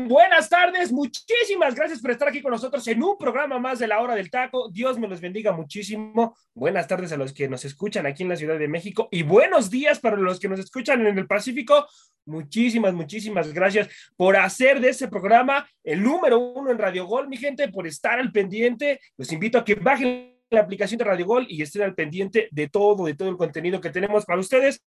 Buenas tardes, muchísimas gracias por estar aquí con nosotros en un programa más de la hora del taco. Dios me los bendiga muchísimo. Buenas tardes a los que nos escuchan aquí en la Ciudad de México y buenos días para los que nos escuchan en el Pacífico. Muchísimas, muchísimas gracias por hacer de este programa el número uno en Radio Gol, mi gente, por estar al pendiente. Los invito a que bajen la aplicación de Radio Gol y estén al pendiente de todo, de todo el contenido que tenemos para ustedes.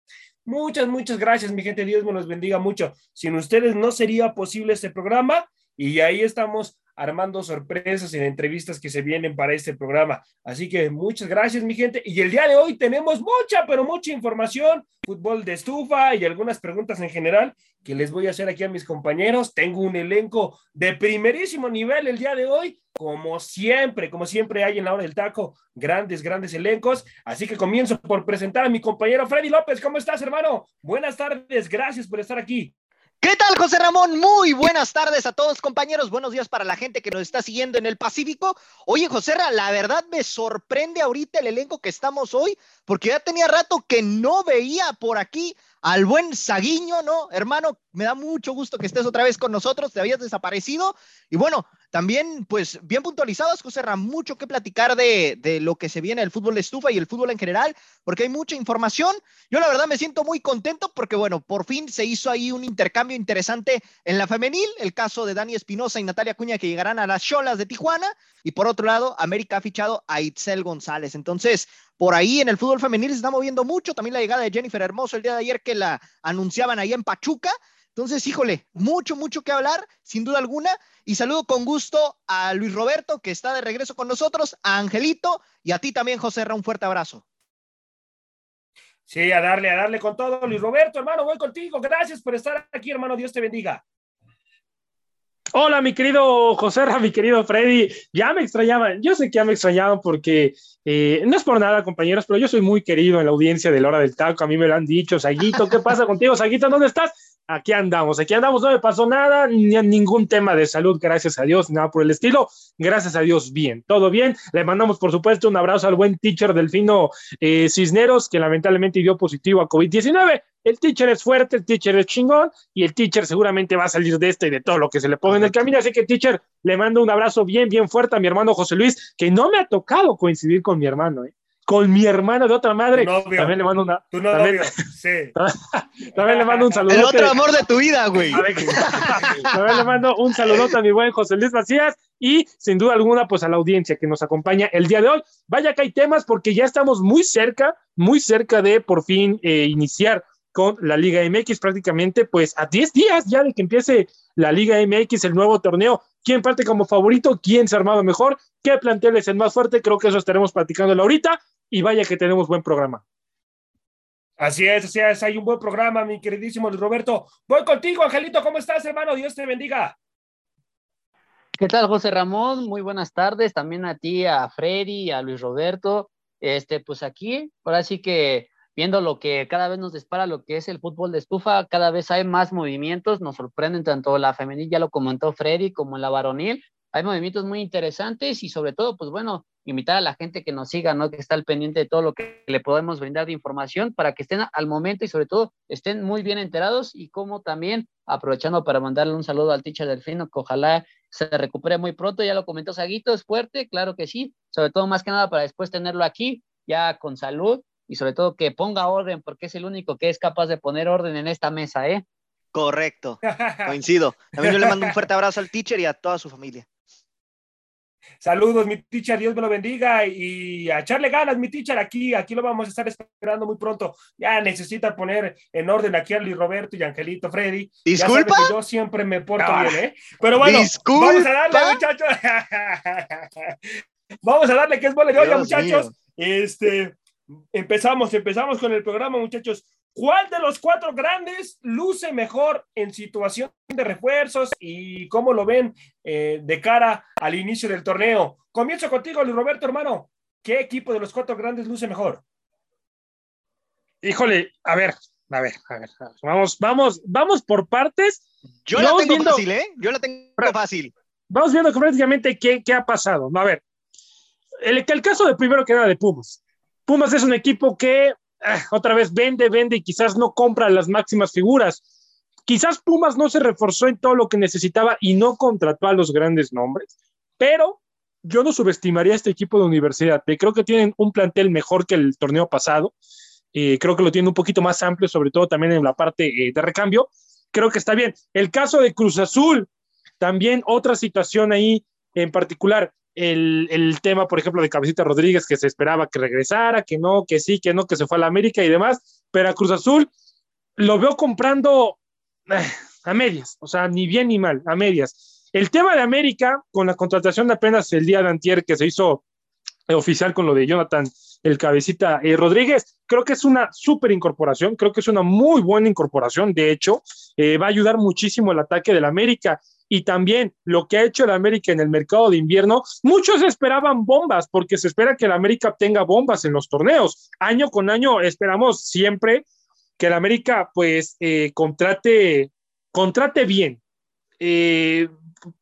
Muchas, muchas gracias, mi gente. Dios me los bendiga mucho. Sin ustedes no sería posible este programa y ahí estamos armando sorpresas en entrevistas que se vienen para este programa. Así que muchas gracias, mi gente. Y el día de hoy tenemos mucha, pero mucha información, fútbol de estufa y algunas preguntas en general que les voy a hacer aquí a mis compañeros. Tengo un elenco de primerísimo nivel el día de hoy, como siempre, como siempre hay en la hora del taco, grandes, grandes elencos. Así que comienzo por presentar a mi compañero Freddy López. ¿Cómo estás, hermano? Buenas tardes, gracias por estar aquí. ¿Qué tal, José Ramón? Muy buenas tardes a todos, compañeros. Buenos días para la gente que nos está siguiendo en el Pacífico. Oye, José la verdad me sorprende ahorita el elenco que estamos hoy, porque ya tenía rato que no veía por aquí al buen Saguiño, ¿no? Hermano, me da mucho gusto que estés otra vez con nosotros, te habías desaparecido. Y bueno, también, pues, bien puntualizados, José Ram, mucho que platicar de, de, lo que se viene el fútbol de estufa y el fútbol en general, porque hay mucha información. Yo la verdad me siento muy contento porque, bueno, por fin se hizo ahí un intercambio interesante en la femenil, el caso de Dani Espinosa y Natalia Cuña que llegarán a las Cholas de Tijuana, y por otro lado, América ha fichado a Itzel González. Entonces, por ahí en el fútbol femenil se está moviendo mucho, también la llegada de Jennifer Hermoso el día de ayer que la anunciaban ahí en Pachuca. Entonces, híjole, mucho, mucho que hablar, sin duda alguna. Y saludo con gusto a Luis Roberto, que está de regreso con nosotros, a Angelito y a ti también, José Ra, un fuerte abrazo. Sí, a darle, a darle con todo, Luis Roberto, hermano, voy contigo. Gracias por estar aquí, hermano. Dios te bendiga. Hola, mi querido José Ra, mi querido Freddy. Ya me extrañaban. Yo sé que ya me extrañaban porque eh, no es por nada, compañeros, pero yo soy muy querido en la audiencia de la hora del taco. A mí me lo han dicho. Saguito, ¿qué pasa contigo? Saguito, ¿dónde estás? Aquí andamos, aquí andamos, no me pasó nada, ni ningún tema de salud, gracias a Dios, nada por el estilo, gracias a Dios, bien, todo bien. Le mandamos, por supuesto, un abrazo al buen teacher Delfino eh, Cisneros, que lamentablemente dio positivo a COVID-19. El teacher es fuerte, el teacher es chingón y el teacher seguramente va a salir de este y de todo lo que se le ponga en el camino. Así que, teacher, le mando un abrazo bien, bien fuerte a mi hermano José Luis, que no me ha tocado coincidir con mi hermano, ¿eh? Con mi hermano de otra madre. También le mando una. Tu también, sí. también le mando un saludo. El otro amor de tu vida, güey. también le mando un saludote a mi buen José Luis Macías y sin duda alguna, pues a la audiencia que nos acompaña el día de hoy. Vaya que hay temas porque ya estamos muy cerca, muy cerca de por fin eh, iniciar con la Liga MX, prácticamente pues a 10 días ya de que empiece la Liga MX, el nuevo torneo. ¿Quién parte como favorito? ¿Quién se armaba mejor? ¿Qué plantel es el más fuerte? Creo que eso estaremos platicando ahorita y vaya que tenemos buen programa. Así es, así es, hay un buen programa, mi queridísimo Roberto. Voy contigo, Angelito, ¿cómo estás, hermano? Dios te bendiga. ¿Qué tal, José Ramón? Muy buenas tardes. También a ti, a Freddy, a Luis Roberto. Este, pues aquí, ahora sí que viendo lo que cada vez nos dispara lo que es el fútbol de estufa, cada vez hay más movimientos, nos sorprenden tanto la femenil, ya lo comentó Freddy, como la varonil, hay movimientos muy interesantes y sobre todo, pues bueno, invitar a la gente que nos siga, ¿no? Que está al pendiente de todo lo que le podemos brindar de información para que estén al momento y sobre todo estén muy bien enterados y como también aprovechando para mandarle un saludo al teacher Delfino, que ojalá se recupere muy pronto, ya lo comentó Saguito, es fuerte, claro que sí, sobre todo más que nada para después tenerlo aquí, ya con salud y sobre todo que ponga orden, porque es el único que es capaz de poner orden en esta mesa, ¿eh? Correcto, coincido. También yo le mando un fuerte abrazo al teacher y a toda su familia. Saludos, mi teacher, Dios me lo bendiga y a echarle ganas, mi teacher, aquí, aquí lo vamos a estar esperando muy pronto. Ya necesita poner en orden aquí a Luis Roberto y Angelito Freddy. Disculpa. yo siempre me porto bien, ¿eh? Pero bueno, vamos a darle, muchachos. vamos a darle que es mole de olla, muchachos. Este, empezamos, empezamos con el programa, muchachos. ¿Cuál de los cuatro grandes luce mejor en situación de refuerzos y cómo lo ven eh, de cara al inicio del torneo? Comienzo contigo, Luis Roberto, hermano. ¿Qué equipo de los cuatro grandes luce mejor? Híjole, a ver, a ver, a ver, vamos, vamos, vamos por partes. Yo la tengo fácil, ¿eh? Yo la tengo fácil. Vamos viendo prácticamente qué, qué ha pasado. A ver, el, el caso de primero que nada de Pumas. Pumas es un equipo que Ah, otra vez vende, vende y quizás no compra las máximas figuras. Quizás Pumas no se reforzó en todo lo que necesitaba y no contrató a los grandes nombres, pero yo no subestimaría a este equipo de universidad. Creo que tienen un plantel mejor que el torneo pasado. Eh, creo que lo tienen un poquito más amplio, sobre todo también en la parte eh, de recambio. Creo que está bien. El caso de Cruz Azul, también otra situación ahí en particular el, tema, por ejemplo, de Cabecita Rodríguez, que se esperaba que regresara, que no, que sí, que no, que se fue a la América y demás, pero a Cruz Azul lo veo comprando eh, a medias, o sea, ni bien ni mal, a medias. El tema de América, con la contratación de apenas el día de antier que se hizo oficial con lo de Jonathan, el cabecita eh, Rodríguez, creo que es una súper incorporación, creo que es una muy buena incorporación, de hecho, eh, va a ayudar muchísimo el ataque del América y también lo que ha hecho el América en el mercado de invierno, muchos esperaban bombas porque se espera que el América tenga bombas en los torneos. Año con año esperamos siempre que el América pues eh, contrate, contrate bien. Eh,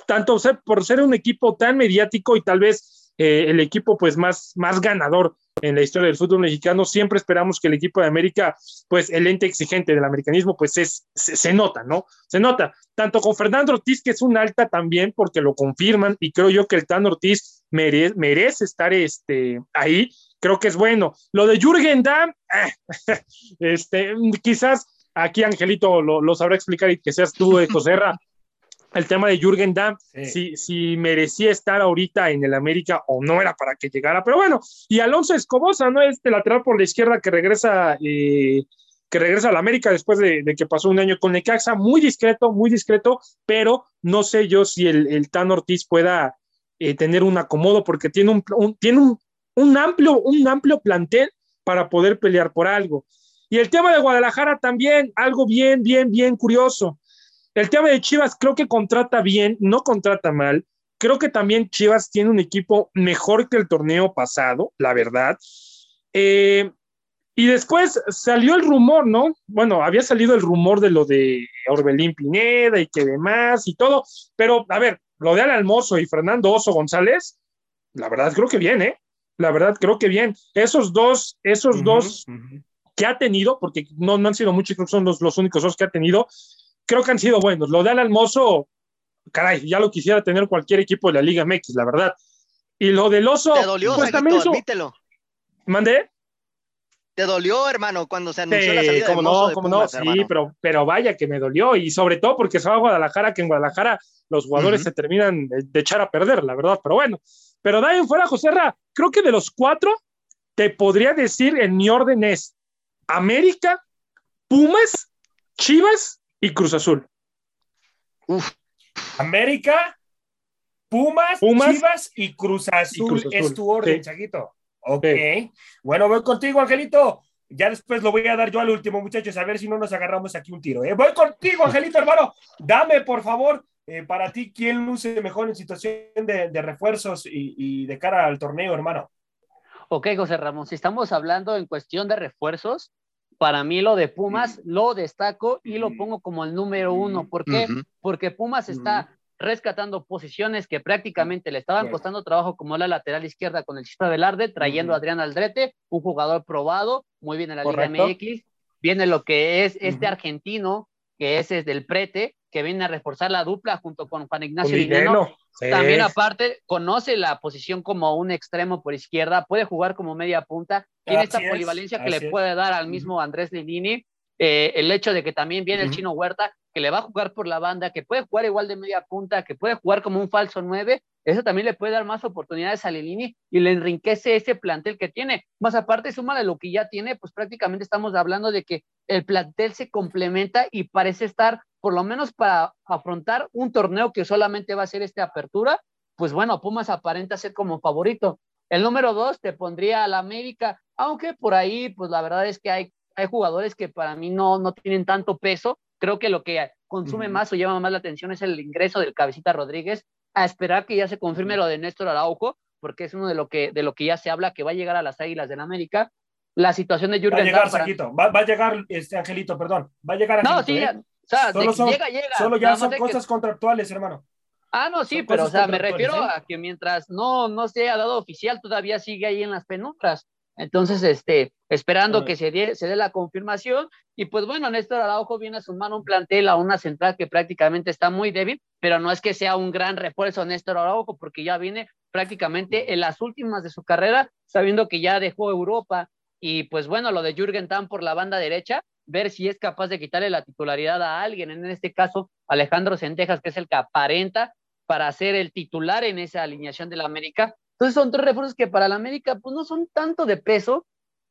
tanto por ser un equipo tan mediático y tal vez eh, el equipo pues más, más ganador en la historia del fútbol mexicano, siempre esperamos que el equipo de América, pues el ente exigente del americanismo, pues es, se, nota, ¿no? Se nota, tanto con Fernando Ortiz, que es un alta también, porque lo confirman, y creo yo que el Tan Ortiz merece, estar este, ahí, creo que es bueno. Lo de Jürgen Damm, eh, este, quizás aquí Angelito lo, sabrá explicar y que seas tú, de Joserra, el tema de Jürgen Damm, si, si, merecía estar ahorita en el América o no era para que llegara, pero bueno, y Alonso Escobosa, ¿no? Este lateral por la izquierda que regresa, eh, que regresa a la América después de, que pasó un año con Necaxa, muy discreto, muy discreto, pero no sé yo si el, el Tan Ortiz pueda eh, tener un acomodo porque tiene un, tiene un, un, amplio, un amplio plantel para poder pelear por algo. Y el tema de Guadalajara también, algo bien, bien, bien curioso el tema de Chivas creo que contrata bien, no contrata mal. Creo que también Chivas tiene un equipo mejor que el torneo pasado, la verdad. Eh, y después salió el rumor, ¿no? Bueno, había salido el rumor de lo de Orbelín Pineda y que demás y todo, pero a ver, lo de Al Almozo y Fernando Oso González, la verdad creo que bien, ¿eh? La verdad creo que bien. Esos dos, esos dos que ha tenido, porque no, no han sido muchos, son los, los únicos dos que ha tenido, creo que han sido buenos. Lo de Alan Mozo, caray, ya lo quisiera tener cualquier equipo de la Liga MX, la verdad. Y lo del oso. Te dolió, pues también admítelo. ¿Mandé? Te dolió, hermano, cuando se anunció la salida como no, como no, sí, pero, pero vaya que me dolió. Y sobre todo porque se va a Guadalajara, que en Guadalajara los jugadores se terminan de echar a perder, la verdad. Pero bueno, pero de ahí fuera, José Ra, creo que de los cuatro, te podría decir en mi orden es América, Pumas, Chivas y Cruz Azul. América, Pumas, Chivas y Cruz Azul, es tu orden, Chaguito. Ok. Bueno, voy contigo, Angelito. Ya después lo voy a dar yo al último, muchachos, a ver si no nos agarramos aquí un tiro. ¿eh? Voy contigo, Angelito, hermano. Dame, por favor, eh, para ti, ¿quién luce mejor en situación de, refuerzos y, y, de cara al torneo, hermano? Ok, José Ramón, si estamos hablando en cuestión de refuerzos, para mí lo de Pumas lo destaco y lo pongo como el número uno. ¿Por qué? Porque Pumas está rescatando posiciones que prácticamente le estaban costando trabajo como la lateral izquierda con el Chispa Velarde, trayendo a Adrián Aldrete, un jugador probado, muy bien en la Liga MX. Viene lo que es este argentino, que es, es del Prete, que viene a reforzar la dupla junto con Juan Ignacio Dineno. También aparte conoce la posición como un extremo por izquierda, puede jugar como media punta, tiene esta polivalencia que le puede dar al mismo Andrés Linini. Eh, el hecho de que también viene el chino Huerta, que le va a jugar por la banda, que puede jugar igual de media punta, que puede jugar como un falso 9, eso también le puede dar más oportunidades a Lilini y le enriquece ese plantel que tiene. Más aparte, suma de lo que ya tiene, pues prácticamente estamos hablando de que el plantel se complementa y parece estar, por lo menos para afrontar un torneo que solamente va a ser esta apertura, pues bueno, Pumas aparenta ser como favorito. El número dos te pondría a la América, aunque por ahí, pues la verdad es que hay hay jugadores que para mí no, no tienen tanto peso. Creo que lo que consume más o llama más la atención es el ingreso del Cabecita Rodríguez, a esperar que ya se confirme lo de Néstor Araujo, porque es uno de lo que, de lo que ya se habla que va a llegar a las Águilas del América. La situación de Jürgen Va a llegar, Saquito, va, va, a llegar, este Angelito, perdón, va a llegar Angelito, No, sí, ¿eh? o sea, solo, son, llega, llega. solo ya son cosas que... contractuales, hermano. Ah, no, sí, son pero o sea, me refiero ¿eh? a que mientras no, no se haya dado oficial, todavía sigue ahí en las penumbras. Entonces, este, esperando que se dé, se dé la confirmación. Y pues bueno, Néstor Araujo viene a sumar un plantel a una central que prácticamente está muy débil, pero no es que sea un gran refuerzo Néstor Araujo, porque ya viene prácticamente en las últimas de su carrera, sabiendo que ya dejó Europa. Y pues bueno, lo de Jürgen Damm por la banda derecha, ver si es capaz de quitarle la titularidad a alguien, en este caso Alejandro Centejas, que es el que aparenta para ser el titular en esa alineación de la América. Entonces son tres refuerzos que para la América pues no son tanto de peso,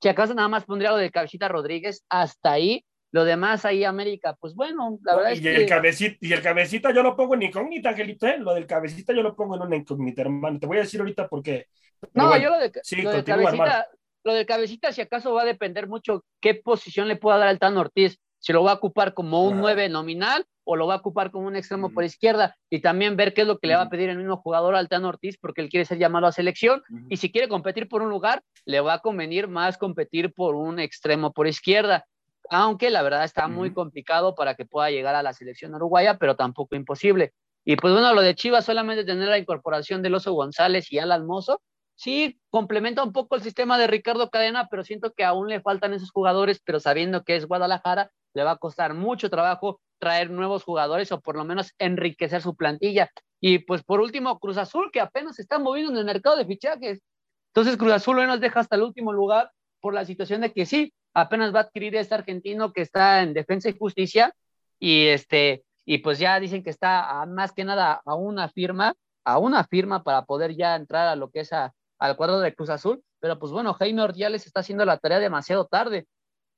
si acaso nada más pondría lo de Cabecita Rodríguez hasta ahí, lo demás ahí América, pues bueno, la verdad y es el que... Cabecita, y el cabecita yo lo pongo en incógnita, Angelito, ¿eh? lo del cabecita yo lo pongo en una incógnita, hermano, te voy a decir ahorita por qué. No, bueno, yo lo de, sí, lo de cabecita, hermano. lo del cabecita si acaso va a depender mucho qué posición le pueda dar al Tan Ortiz, si lo va a ocupar como un 9 nominal o lo va a ocupar como un extremo por izquierda y también ver qué es lo que le va a pedir el mismo jugador al Tano Ortiz porque él quiere ser llamado a selección y si quiere competir por un lugar le va a convenir más competir por un extremo por izquierda aunque la verdad está muy complicado para que pueda llegar a la selección uruguaya pero tampoco imposible. Y pues bueno lo de Chivas solamente tener la incorporación del Oso González y Alan Mozo sí complementa un poco el sistema de Ricardo Cadena pero siento que aún le faltan esos jugadores pero sabiendo que es Guadalajara le va a costar mucho trabajo traer nuevos jugadores o por lo menos enriquecer su plantilla. Y pues por último, Cruz Azul, que apenas se está moviendo en el mercado de fichajes. Entonces Cruz Azul hoy nos deja hasta el último lugar por la situación de que sí, apenas va a adquirir este argentino que está en defensa y justicia y este y pues ya dicen que está a, más que nada a una firma, a una firma para poder ya entrar a lo que es a, al cuadro de Cruz Azul, pero pues bueno, Jaime Ordiales está haciendo la tarea demasiado tarde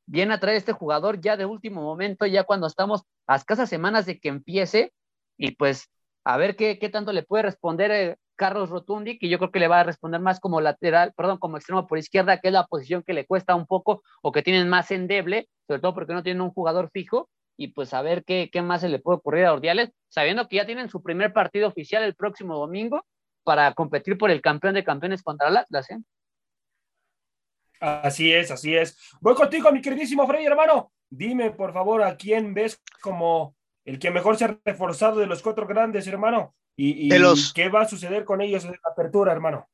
viene a traer este jugador ya de último momento, ya cuando estamos a escasas semanas de que empiece, y pues a ver qué, qué tanto le puede responder eh, Carlos Rotundi, que yo creo que le va a responder más como lateral, perdón, como extremo por izquierda, que es la posición que le cuesta un poco o que tienen más endeble, sobre todo porque no tienen un jugador fijo, y pues a ver qué, qué más se le puede ocurrir a Ordiales, sabiendo que ya tienen su primer partido oficial el próximo domingo para competir por el campeón de campeones contra el Atlas. ¿eh? Así es, así es. Voy contigo, mi queridísimo Freddy, hermano. Dime, por favor, a quién ves como el que mejor se ha reforzado de los cuatro grandes, hermano. Y, y los... qué va a suceder con ellos en la apertura, hermano.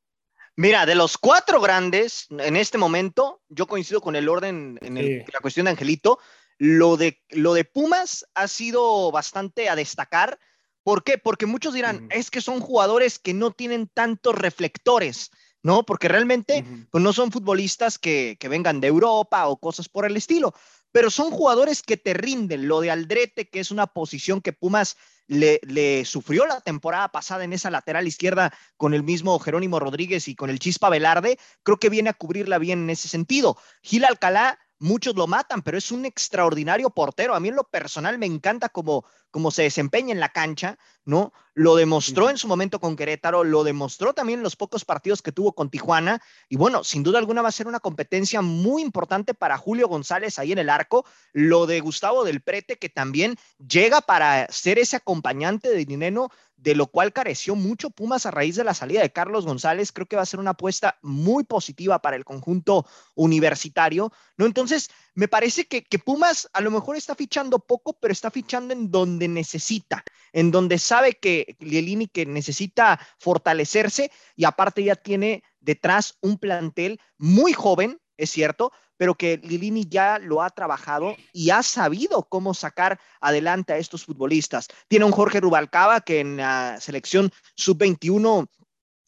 Mira, de los cuatro grandes, en este momento, yo coincido con el orden en el, sí. la cuestión de Angelito. Lo de, lo de Pumas ha sido bastante a destacar. ¿Por qué? Porque muchos dirán, mm. es que son jugadores que no tienen tantos reflectores. ¿No? Porque realmente uh -huh. pues no son futbolistas que, que, vengan de Europa o cosas por el estilo, pero son jugadores que te rinden. Lo de Aldrete, que es una posición que Pumas le, le, sufrió la temporada pasada en esa lateral izquierda con el mismo Jerónimo Rodríguez y con el Chispa Velarde, creo que viene a cubrirla bien en ese sentido. Gil Alcalá, muchos lo matan, pero es un extraordinario portero. A mí en lo personal me encanta cómo, cómo se desempeña en la cancha, ¿no? Lo demostró en su momento con Querétaro, lo demostró también en los pocos partidos que tuvo con Tijuana. Y bueno, sin duda alguna va a ser una competencia muy importante para Julio González ahí en el arco. Lo de Gustavo del Prete, que también llega para ser ese acompañante de Dineno, de lo cual careció mucho Pumas a raíz de la salida de Carlos González. Creo que va a ser una apuesta muy positiva para el conjunto universitario, ¿no? Entonces, me parece que, que Pumas a lo mejor está fichando poco, pero está fichando en donde necesita, en donde sabe que Lielini que necesita fortalecerse y aparte ya tiene detrás un plantel muy joven, es cierto, pero que Lilini ya lo ha trabajado y ha sabido cómo sacar adelante a estos futbolistas. Tiene un Jorge Rubalcaba que en la selección sub-21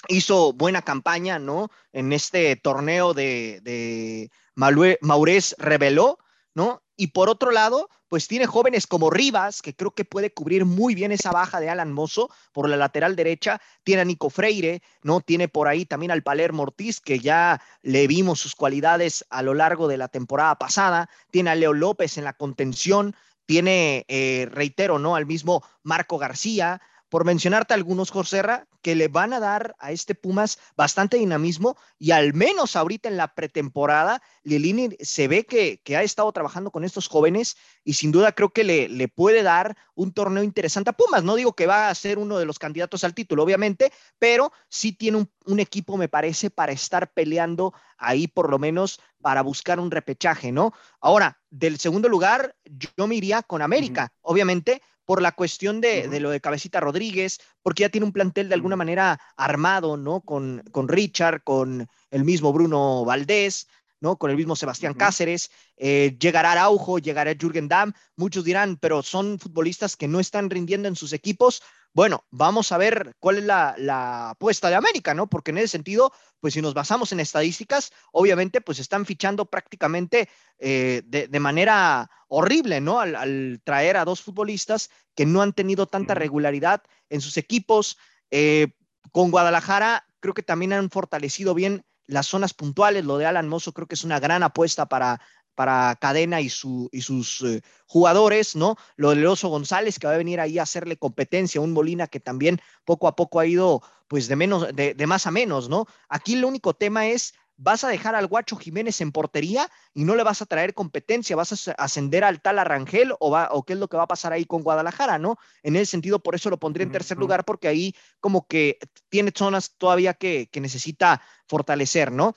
hizo buena campaña, ¿no? En este torneo de, de Maurés reveló, ¿no? Y por otro lado, pues tiene jóvenes como Rivas, que creo que puede cubrir muy bien esa baja de Alan Mozo por la lateral derecha. Tiene a Nico Freire, ¿no? Tiene por ahí también al Palermo Ortiz, que ya le vimos sus cualidades a lo largo de la temporada pasada. Tiene a Leo López en la contención. Tiene, eh, reitero, ¿no? Al mismo Marco García. Por mencionarte algunos, Joserra, que le van a dar a este Pumas bastante dinamismo y al menos ahorita en la pretemporada, Lilini se ve que, ha estado trabajando con estos jóvenes y sin duda creo que le, le, puede dar un torneo interesante a Pumas. No digo que va a ser uno de los candidatos al título, obviamente, pero sí tiene un, un equipo, me parece, para estar peleando ahí por lo menos para buscar un repechaje, ¿no? Ahora, del segundo lugar, yo me iría con América, obviamente, por la cuestión de, lo de Cabecita Rodríguez, porque ya tiene un plantel de alguna manera armado, ¿no? Con, con Richard, con el mismo Bruno Valdés, ¿no? Con el mismo Sebastián Cáceres, eh, llegará Araujo, llegará Jürgen Damm, muchos dirán, pero son futbolistas que no están rindiendo en sus equipos, bueno, vamos a ver cuál es la, apuesta de América, ¿no? Porque en ese sentido, pues si nos basamos en estadísticas, obviamente, pues están fichando prácticamente eh, de, manera horrible, ¿no? Al, traer a dos futbolistas que no han tenido tanta regularidad en sus equipos. Eh, con Guadalajara, creo que también han fortalecido bien las zonas puntuales. Lo de Alan Mozo creo que es una gran apuesta para para Cadena y, su, y sus eh, jugadores, ¿no? Lo del Oso González, que va a venir ahí a hacerle competencia, un Molina que también poco a poco ha ido, pues, de menos, de, más a menos, ¿no? Aquí el único tema es, vas a dejar al Guacho Jiménez en portería y no le vas a traer competencia, vas a ascender al tal Arrangel o, va, o qué es lo que va a pasar ahí con Guadalajara, ¿no? En ese sentido, por eso lo pondría en tercer lugar, porque ahí como que tiene zonas todavía que, necesita fortalecer, ¿no?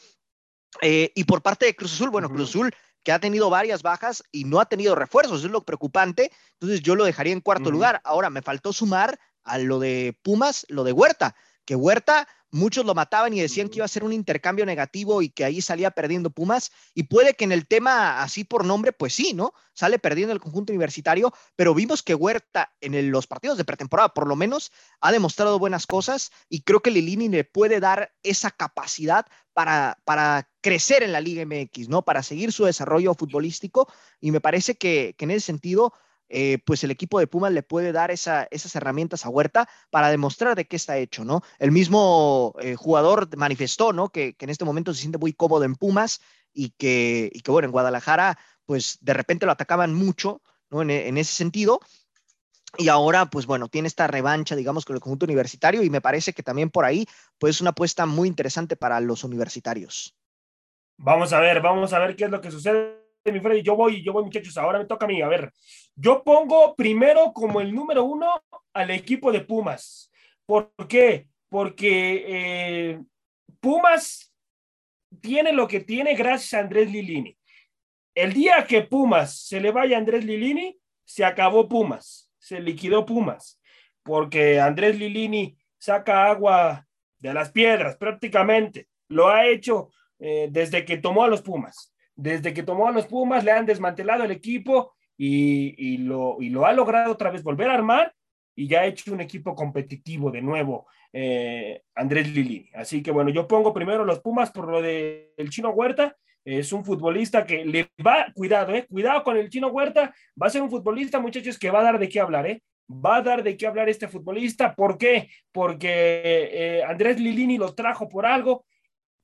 Eh, y por parte de Cruz Azul, bueno, Cruz Azul que ha tenido varias bajas y no ha tenido refuerzos, es lo preocupante. Entonces yo lo dejaría en cuarto lugar. Ahora me faltó sumar a lo de Pumas, lo de Huerta, que Huerta muchos lo mataban y decían que iba a ser un intercambio negativo y que ahí salía perdiendo Pumas. Y puede que en el tema así por nombre, pues sí, ¿no? Sale perdiendo el conjunto universitario, pero vimos que Huerta en los partidos de pretemporada, por lo menos, ha demostrado buenas cosas y creo que Lilini le puede dar esa capacidad para, para crecer en la Liga MX, ¿no? Para seguir su desarrollo futbolístico. Y me parece que, que en ese sentido eh, pues el equipo de Pumas le puede dar esas herramientas a Huerta para demostrar de qué está hecho, ¿no? El mismo eh, jugador manifestó, ¿no? Que, en este momento se siente muy cómodo en Pumas y que, y que, bueno, en Guadalajara, pues de repente lo atacaban mucho, ¿no? En, en ese sentido. Y ahora, pues bueno, tiene esta revancha, digamos, con el conjunto universitario y me parece que también por ahí, pues es una apuesta muy interesante para los universitarios. Vamos a ver, vamos a ver qué es lo que sucede mi Freddy, yo voy, yo voy, muchachos, ahora me toca a mí. A ver, yo pongo primero como el número uno al equipo de Pumas. ¿Por qué? Porque eh, Pumas tiene lo que tiene gracias a Andrés Lilini. El día que Pumas se le vaya a Andrés Lilini, se acabó Pumas, se liquidó Pumas, porque Andrés Lilini saca agua de las piedras prácticamente. Lo ha hecho eh, desde que tomó a los Pumas desde que tomó a los Pumas, le han desmantelado el equipo y, lo, ha logrado otra vez volver a armar y ya ha hecho un equipo competitivo de nuevo, eh, Andrés Lili. Así que bueno, yo pongo primero los Pumas por lo del Chino Huerta. Es un futbolista que le va, cuidado, eh, cuidado con el Chino Huerta, va a ser un futbolista, muchachos, que va a dar de qué hablar, eh. Va a dar de qué hablar este futbolista. ¿Por qué? Porque eh, Andrés Lilini lo trajo por algo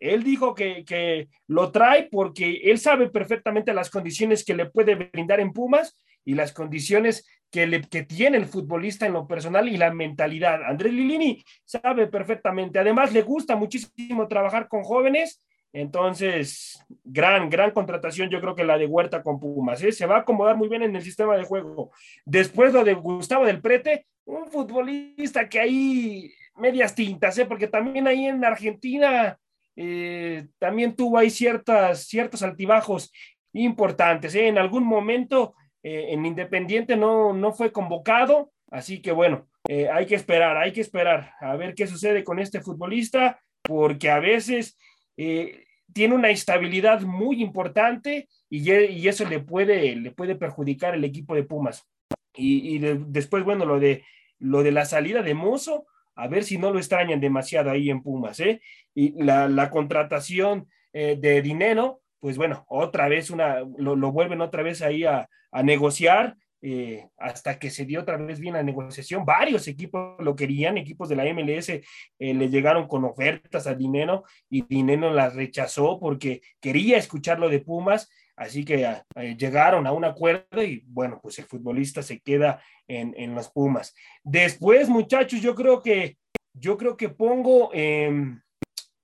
él dijo que, lo trae porque él sabe perfectamente las condiciones que le puede brindar en Pumas y las condiciones que, le, que tiene el futbolista en lo personal y la mentalidad. Andrés Lilini sabe perfectamente. Además, le gusta muchísimo trabajar con jóvenes. Entonces, gran, gran contratación, yo creo que la de Huerta con Pumas, ¿eh? se va a acomodar muy bien en el sistema de juego. Después lo de Gustavo del Prete, un futbolista que ahí medias tintas, ¿eh? porque también ahí en Argentina eh, también tuvo ahí ciertas, ciertos altibajos importantes. ¿eh? En algún momento eh, en Independiente no, no fue convocado, así que bueno, hay que esperar, hay que esperar a ver qué sucede con este futbolista, porque a veces tiene una estabilidad muy importante y, eso le puede, le puede perjudicar el equipo de Pumas. Y, después, bueno, lo de, lo de la salida de Mozo, a ver si no lo extrañan demasiado ahí en Pumas, ¿eh? Y la, contratación eh, de dinero, pues bueno, otra vez una, lo, vuelven otra vez ahí a, negociar. Eh, hasta que se dio otra vez bien la negociación. Varios equipos lo querían, equipos de la MLS eh, le llegaron con ofertas a Dinero y Dinero las rechazó porque quería escuchar lo de Pumas. Así que eh, llegaron a un acuerdo y bueno, pues el futbolista se queda en, en los Pumas. Después, muchachos, yo creo que yo creo que pongo eh,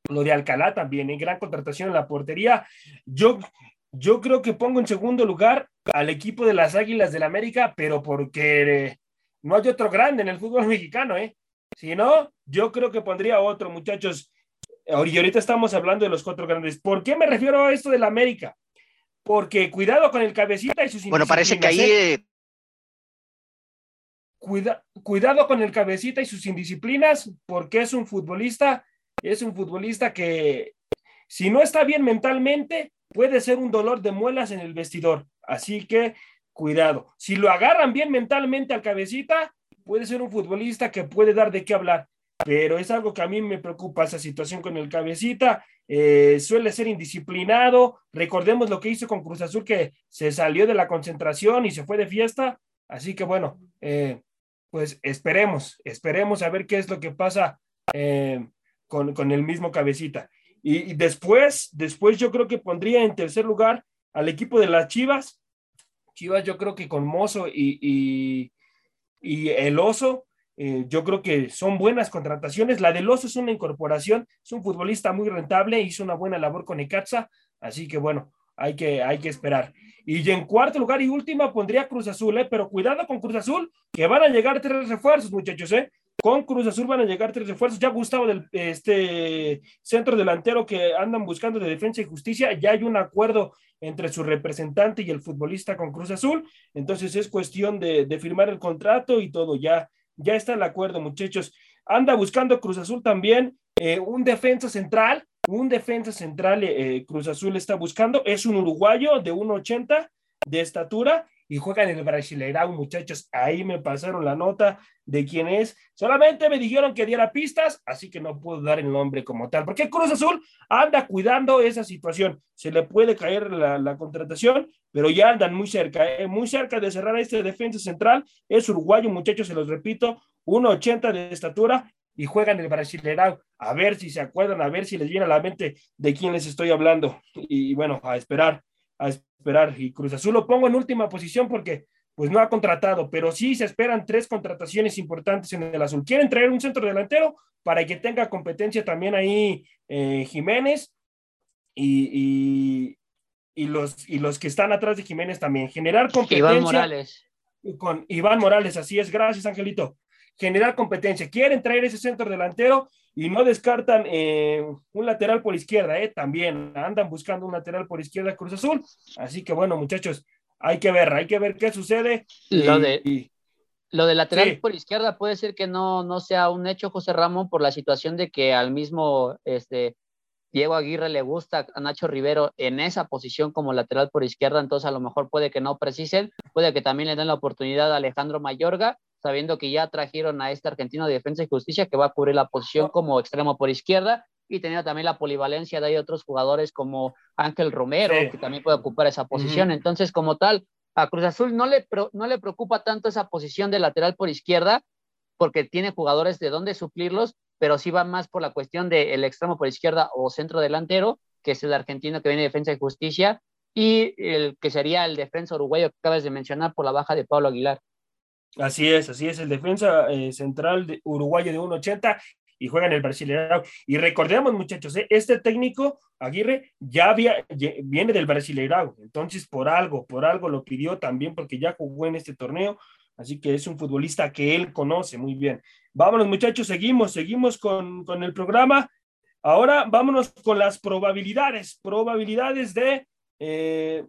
lo de Alcalá también, en ¿eh? gran contratación en la portería. Yo, yo creo que pongo en segundo lugar al equipo de las Águilas del América, pero porque no hay otro grande en el fútbol mexicano, ¿eh? Si no, yo creo que pondría otro, muchachos. Ahorita estamos hablando de los cuatro grandes. ¿Por qué me refiero a esto del América? Porque cuidado con el cabecita y sus Bueno, parece que ahí. ¿eh? Eh, Cuida, cuidado con el cabecita y sus indisciplinas, porque es un futbolista, es un futbolista que si no está bien mentalmente, puede ser un dolor de muelas en el vestidor. Así que cuidado. Si lo agarran bien mentalmente al cabecita, puede ser un futbolista que puede dar de qué hablar. Pero es algo que a mí me preocupa esa situación con el cabecita. Eh, suele ser indisciplinado. Recordemos lo que hizo con Cruz Azul, que se salió de la concentración y se fue de fiesta. Así que bueno, eh, pues esperemos, esperemos a ver qué es lo que pasa eh, con, con, el mismo cabecita. Y, después, después yo creo que pondría en tercer lugar al equipo de las Chivas. Chivas yo creo que con Mozo y, y el Oso, eh, yo creo que son buenas contrataciones. La del Oso es una incorporación, es un futbolista muy rentable, hizo una buena labor con Ecaxa, así que bueno, hay que, hay que esperar. Y en cuarto lugar y última pondría Cruz Azul, ¿eh? pero cuidado con Cruz Azul, que van a llegar tres refuerzos, muchachos. ¿eh? Con Cruz Azul van a llegar tres refuerzos. Ya Gustavo del este centro delantero que andan buscando de defensa y justicia, ya hay un acuerdo entre su representante y el futbolista con Cruz Azul. Entonces es cuestión de, de firmar el contrato y todo. Ya, ya está el acuerdo, muchachos. Anda buscando Cruz Azul también eh, un defensa central un defensa central eh, Cruz Azul está buscando, es un uruguayo de 1,80 de estatura y juega en el Brasileirão, muchachos. Ahí me pasaron la nota de quién es. Solamente me dijeron que diera pistas, así que no puedo dar el nombre como tal, porque Cruz Azul anda cuidando esa situación. Se le puede caer la, contratación, pero ya andan muy cerca, eh, muy cerca de cerrar este defensa central. Es uruguayo, muchachos, se los repito, 1,80 de estatura y juegan el Brasileirão. A ver si se acuerdan, a ver si les viene a la mente de quién les estoy hablando. Y, bueno, a esperar, a esperar. Y Cruz Azul lo pongo en última posición porque pues no ha contratado, pero sí se esperan tres contrataciones importantes en el azul. Quieren traer un centro delantero para que tenga competencia también ahí eh, Jiménez y, y, y, los, y los que están atrás de Jiménez también. Generar competencia. Iván Morales. Con Iván Morales, así es. Gracias, Angelito generar competencia. Quieren traer ese centro delantero y no descartan eh, un lateral por izquierda, eh, también andan buscando un lateral por izquierda Cruz Azul. Así que bueno, muchachos, hay que ver, hay que ver qué sucede. Lo de, y, lo de lateral sí. por izquierda puede ser que no, no sea un hecho, José Ramón, por la situación de que al mismo este, Diego Aguirre le gusta a Nacho Rivero en esa posición como lateral por izquierda, entonces a lo mejor puede que no precisen, puede que también le den la oportunidad a Alejandro Mayorga sabiendo que ya trajeron a este argentino de Defensa y Justicia que va a cubrir la posición como extremo por izquierda y tenía también la polivalencia de ahí otros jugadores como Ángel Romero, sí. que también puede ocupar esa posición. Uh -huh. Entonces, como tal, a Cruz Azul no le, no le preocupa tanto esa posición de lateral por izquierda, porque tiene jugadores de dónde suplirlos, pero sí va más por la cuestión del extremo por izquierda o centro delantero, que es el argentino que viene de Defensa y Justicia, y el que sería el defensa uruguayo que acabas de mencionar por la baja de Pablo Aguilar. Así es, así es, el defensa eh, central de uruguayo de 1.80 y juega en el Brasileirão. Y recordemos, muchachos, eh, este técnico, Aguirre, ya viene del Brasileirão, entonces por algo, por algo lo pidió también porque ya jugó en este torneo, así que es un futbolista que él conoce muy bien. Vámonos, muchachos, seguimos, seguimos con, con el programa. Ahora vámonos con las probabilidades, probabilidades de, eh,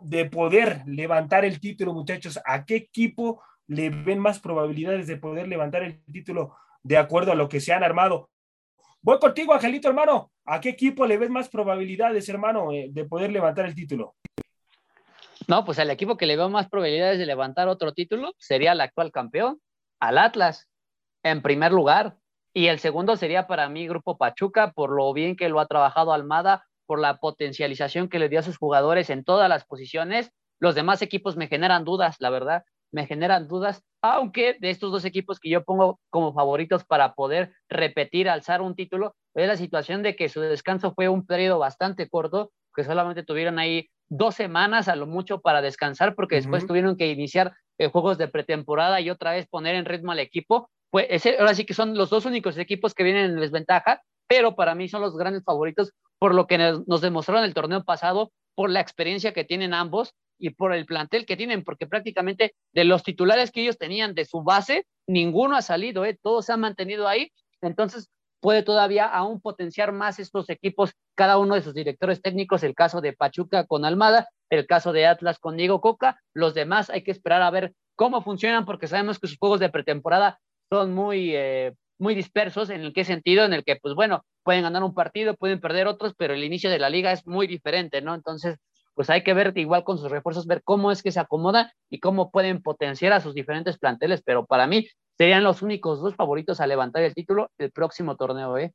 de poder levantar el título, muchachos. ¿A qué equipo le ven más probabilidades de poder levantar el título de acuerdo a lo que se han armado. Voy contigo, Angelito, hermano. ¿A qué equipo le ves más probabilidades, hermano, eh, de poder levantar el título? No, pues al equipo que le veo más probabilidades de levantar otro título sería el actual campeón, al Atlas, en primer lugar. Y el segundo sería para mí Grupo Pachuca, por lo bien que lo ha trabajado Almada, por la potencialización que le dio a sus jugadores en todas las posiciones. Los demás equipos me generan dudas, la verdad me generan dudas, aunque de estos dos equipos que yo pongo como favoritos para poder repetir, alzar un título, es la situación de que su descanso fue un periodo bastante corto, que solamente tuvieron ahí dos semanas a lo mucho para descansar, porque después tuvieron que iniciar eh, juegos de pretemporada y otra vez poner en ritmo al equipo. Pues ese, ahora sí que son los dos únicos equipos que vienen en desventaja, pero para mí son los grandes favoritos por lo que nos demostraron el torneo pasado, por la experiencia que tienen ambos y por el plantel que tienen, porque prácticamente de los titulares que ellos tenían de su base, ninguno ha salido, ¿eh? todos se han mantenido ahí. Entonces, puede todavía aún potenciar más estos equipos, cada uno de sus directores técnicos, el caso de Pachuca con Almada, el caso de Atlas con Diego Coca, los demás hay que esperar a ver cómo funcionan porque sabemos que sus juegos de pretemporada son muy, eh, muy dispersos, en el qué sentido, en el que, pues bueno, pueden ganar un partido, pueden perder otros, pero el inicio de la liga es muy diferente, ¿no? Entonces, pues hay que ver igual con sus refuerzos, ver cómo es que se acomodan y cómo pueden potenciar a sus diferentes planteles, pero para mí serían los únicos dos favoritos a levantar el título el próximo torneo, ¿eh?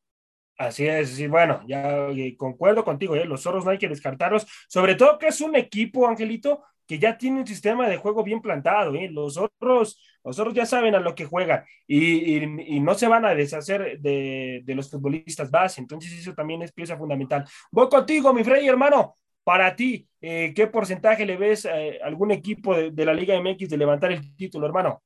Así es, sí, bueno, ya concuerdo contigo, ¿eh? los zorros no hay que descartarlos, sobre todo que es un equipo, Angelito, que ya tiene un sistema de juego bien plantado, ¿eh? los zorros, los zorros ya saben a lo que juegan y, y, no se van a deshacer de, de, los futbolistas base, entonces eso también es pieza fundamental. Voy contigo, mi Freddy, hermano, para ti, eh, ¿qué porcentaje le ves a algún equipo de, de la Liga MX de levantar el título, hermano?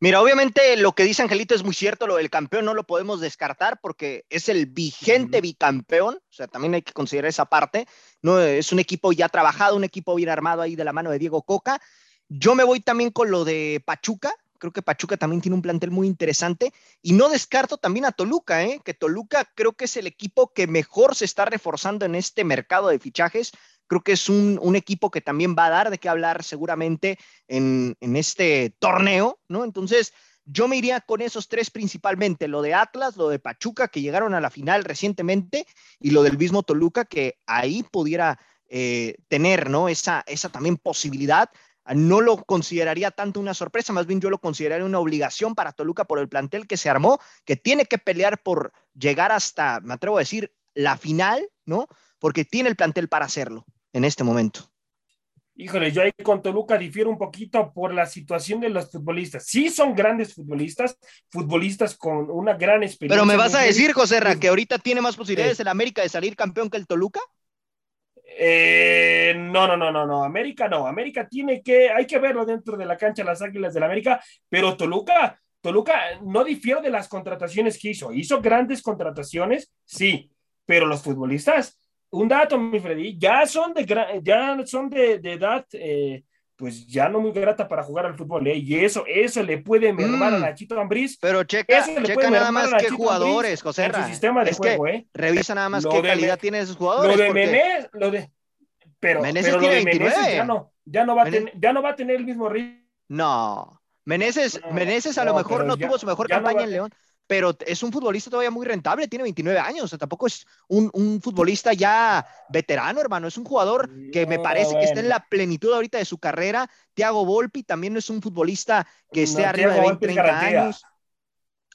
Mira, obviamente lo que dice Angelito es muy cierto, lo del campeón no lo podemos descartar porque es el vigente bicampeón, o sea, también hay que considerar esa parte, ¿no? Es un equipo ya trabajado, un equipo bien armado ahí de la mano de Diego Coca. Yo me voy también con lo de Pachuca, creo que Pachuca también tiene un plantel muy interesante y no descarto también a Toluca, ¿eh? que Toluca creo que es el equipo que mejor se está reforzando en este mercado de fichajes. Creo que es un, equipo que también va a dar de qué hablar seguramente en, este torneo, ¿no? Entonces, yo me iría con esos tres principalmente, lo de Atlas, lo de Pachuca, que llegaron a la final recientemente, y lo del mismo Toluca, que ahí pudiera eh, tener, ¿no? Esa, esa también posibilidad. No lo consideraría tanto una sorpresa, más bien yo lo consideraría una obligación para Toluca por el plantel que se armó, que tiene que pelear por llegar hasta, me atrevo a decir, la final, ¿no? Porque tiene el plantel para hacerlo en este momento. Híjole, yo ahí con Toluca difiero un poquito por la situación de los futbolistas. Sí son grandes futbolistas, futbolistas con una gran experiencia. Pero me vas a decir, José Ra, que ahorita tiene más posibilidades el América de salir campeón que el Toluca. Eh, no, no, no, no, no. América no. América tiene que, hay que verlo dentro de la cancha las Águilas del América, pero Toluca, Toluca no difiere de las contrataciones que hizo. Hizo grandes contrataciones, sí, pero los futbolistas un dato, mi Freddy, ya son de, ya son de, edad, eh, pues ya no muy grata para jugar al fútbol, ¿eh? y eso, eso le puede mermar a mm. Nachito Ambriz. Pero checa, checa nada más qué jugadores, José. En su sistema de juego, ¿eh? Revisa nada más qué calidad tienen esos jugadores. Lo de Menés, lo de. Pero, Meneses pero lo de Meneses ya no, ya no va a tener, ya no va a tener el mismo ritmo. No. Meneses, Meneses a lo mejor no tuvo su mejor campaña en León pero es un futbolista todavía muy rentable, tiene 29 años, o sea, tampoco es un, un futbolista ya veterano, hermano, es un jugador que me parece que está en la plenitud ahorita de su carrera. Thiago Volpi también no es un futbolista que esté arriba de 20, 30 años.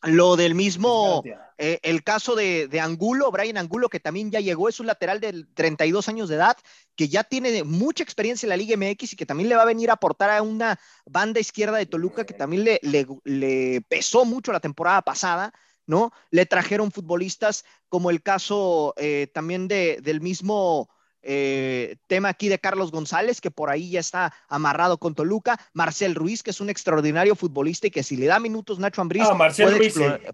Lo del mismo, eh, el caso de, Angulo, Brian Angulo, que también ya llegó, es un lateral de 32 años de edad, que ya tiene mucha experiencia en la Liga MX y que también le va a venir a aportar a una banda izquierda de Toluca que también le, le pesó mucho la temporada pasada. ¿no? Le trajeron futbolistas como el caso eh, también de, del mismo eh, tema aquí de Carlos González, que por ahí ya está amarrado con Toluca, Marcel Ruiz, que es un extraordinario futbolista y que si le da minutos Nacho Ambriz ah,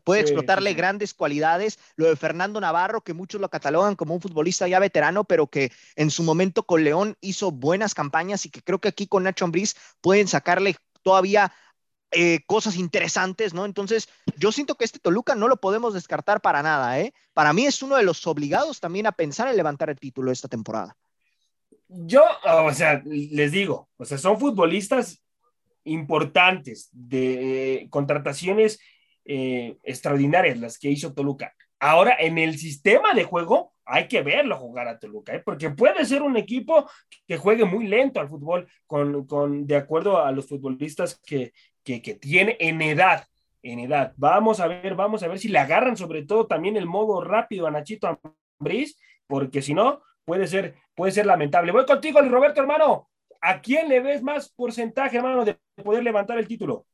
puede, explotarle grandes cualidades. Lo de Fernando Navarro, que muchos lo catalogan como un futbolista ya veterano, pero que en su momento con León hizo buenas campañas y que creo que aquí con Nacho Ambriz pueden sacarle todavía eh, cosas interesantes, ¿no? Entonces, yo siento que este Toluca no lo podemos descartar para nada, ¿eh? Para mí es uno de los obligados también a pensar en levantar el título esta temporada. Yo, o sea, les digo, o sea, son futbolistas importantes de eh, contrataciones eh, extraordinarias las que hizo Toluca. Ahora, en el sistema de juego, hay que verlo jugar a Toluca, ¿eh? porque puede ser un equipo que juegue muy lento al fútbol, con, con, de acuerdo a los futbolistas que, que, tiene en edad, en edad. Vamos a ver, vamos a ver si le agarran sobre todo también el modo rápido a Nachito Ambriz, porque si no, puede ser, puede ser lamentable. Voy contigo, Roberto, hermano. ¿A quién le ves más porcentaje, hermano, de poder levantar el título?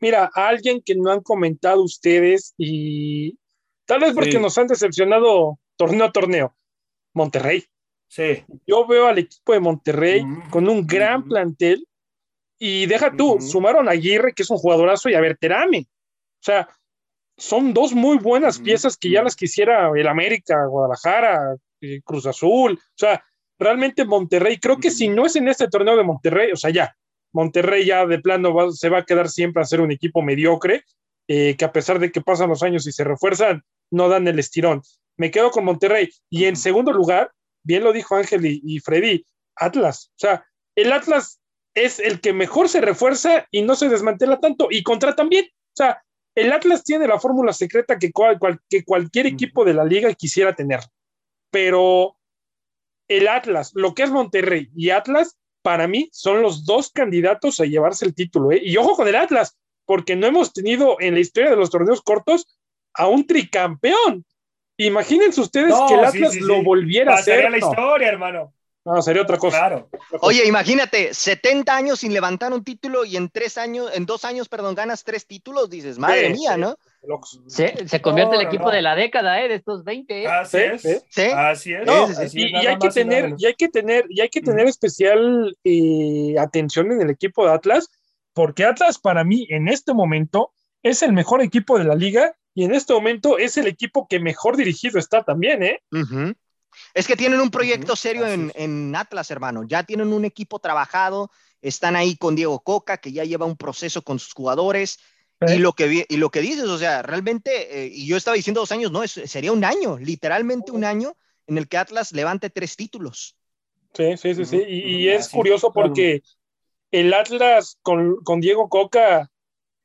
Mira, a alguien que no han comentado ustedes y tal vez porque nos han decepcionado torneo a torneo. Monterrey. Sí. Yo veo al equipo de Monterrey con un gran plantel y deja tú, sumaron a Aguirre, que es un jugadorazo, y a Berterame. O sea, son dos muy buenas piezas que ya las quisiera el América, Guadalajara, eh, Cruz Azul. O sea, realmente Monterrey, creo que si no es en este torneo de Monterrey, o sea, ya, Monterrey ya de plano se va a quedar siempre a ser un equipo mediocre, eh, que a pesar de que pasan los años y se refuerzan, no dan el estirón. Me quedo con Monterrey. Y en segundo lugar, bien lo dijo Ángel y, y Freddy, Atlas. O sea, el Atlas es el que mejor se refuerza y no se desmantela tanto y contratan bien. O sea, el Atlas tiene la fórmula secreta que, que cualquier equipo de la liga quisiera tener. Pero el Atlas, lo que es Monterrey y Atlas, para mí son los dos candidatos a llevarse el título. ¿eh? Y ojo con el Atlas, porque no hemos tenido en la historia de los torneos cortos a un tricampeón. Imagínense ustedes que el Atlas lo volviera a hacer. la historia, hermano. No, sería otra cosa. Claro. Oye, imagínate, 70 años sin levantar un título y en tres años, en dos años, perdón, ganas tres títulos, dices, madre mía, ¿no? Se, se convierte en el equipo de la década, ¿eh? De estos 20. ¿eh? Así es. ¿Sí? Así es. y, hay que tener, y hay que tener, y hay que tener especial eh, atención en el equipo de Atlas, porque Atlas para mí en este momento es el mejor equipo de la liga y en este momento es el equipo que mejor dirigido está también, ¿eh? Es que tienen un proyecto serio en, Atlas, hermano. Ya tienen un equipo trabajado. Están ahí con Diego Coca, que ya lleva un proceso con sus jugadores. Y, lo que, y lo que dices, o sea, realmente, eh, y yo estaba diciendo dos años, no, sería un año, literalmente un año en el que Atlas levante tres títulos. Sí, sí, sí, sí. Y, es curioso porque el Atlas con, Diego Coca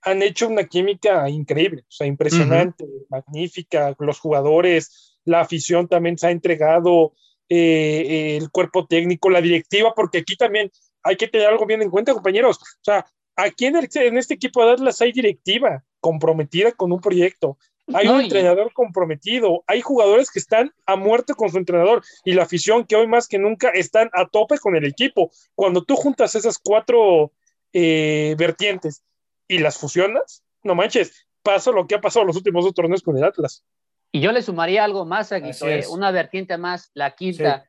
han hecho una química increíble, o sea, impresionante, magnífica, los jugadores, la afición también se ha entregado, eh, el cuerpo técnico, la directiva, porque aquí también hay que tener algo bien en cuenta, compañeros. O sea, aquí en, en este equipo de Atlas hay directiva comprometida con un proyecto. Hay un entrenador comprometido, hay jugadores que están a muerte con su entrenador y la afición que hoy más que nunca están a tope con el equipo. Cuando tú juntas esas cuatro eh, vertientes y las fusionas, no manches, pasa lo que ha pasado los últimos dos torneos con el Atlas. Y yo le sumaría algo más, aquí, una vertiente más, la quinta,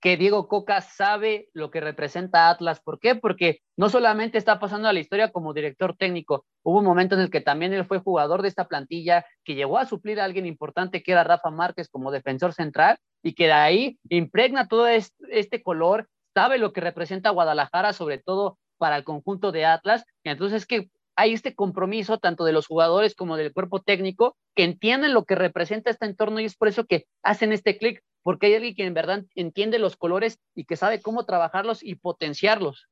que Diego Coca sabe lo que representa Atlas. ¿Por qué? Porque no solamente está pasando a la historia como director técnico, hubo un momento en el que también él fue jugador de esta plantilla, que llegó a suplir a alguien importante que era Rafa Márquez como defensor central y que de ahí impregna todo este, color, sabe lo que representa Guadalajara, sobre todo para el conjunto de Atlas. Entonces, que hay este compromiso tanto de los jugadores como del cuerpo técnico que entienden lo que representa este entorno y es por eso que hacen este clic, porque hay alguien que en verdad entiende los colores y que sabe cómo trabajarlos y potenciarlos.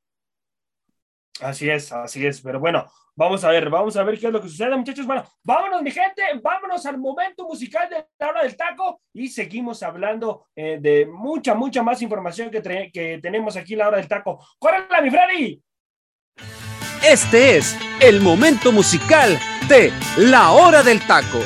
Así es, así es, pero bueno, vamos a ver, vamos a ver qué es lo que sucede, muchachos. Bueno, vámonos, mi gente, vámonos al momento musical de la hora del taco y seguimos hablando eh, de mucha, mucha más información que, que tenemos aquí en la hora del taco. ¡Córrela, mi Freddy! Este es el momento musical de La Hora del Taco.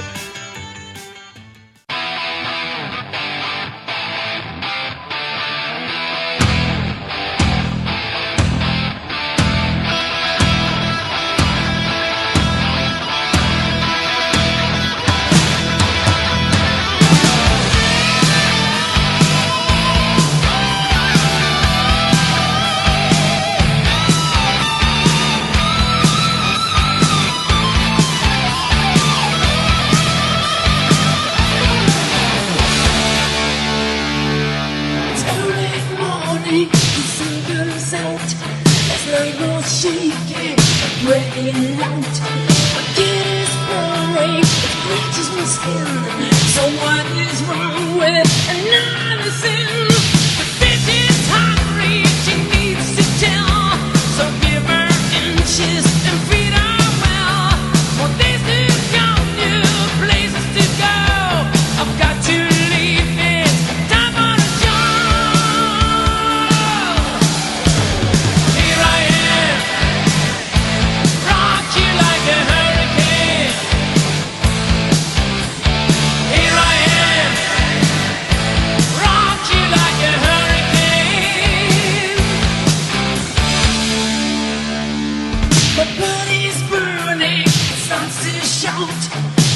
shout.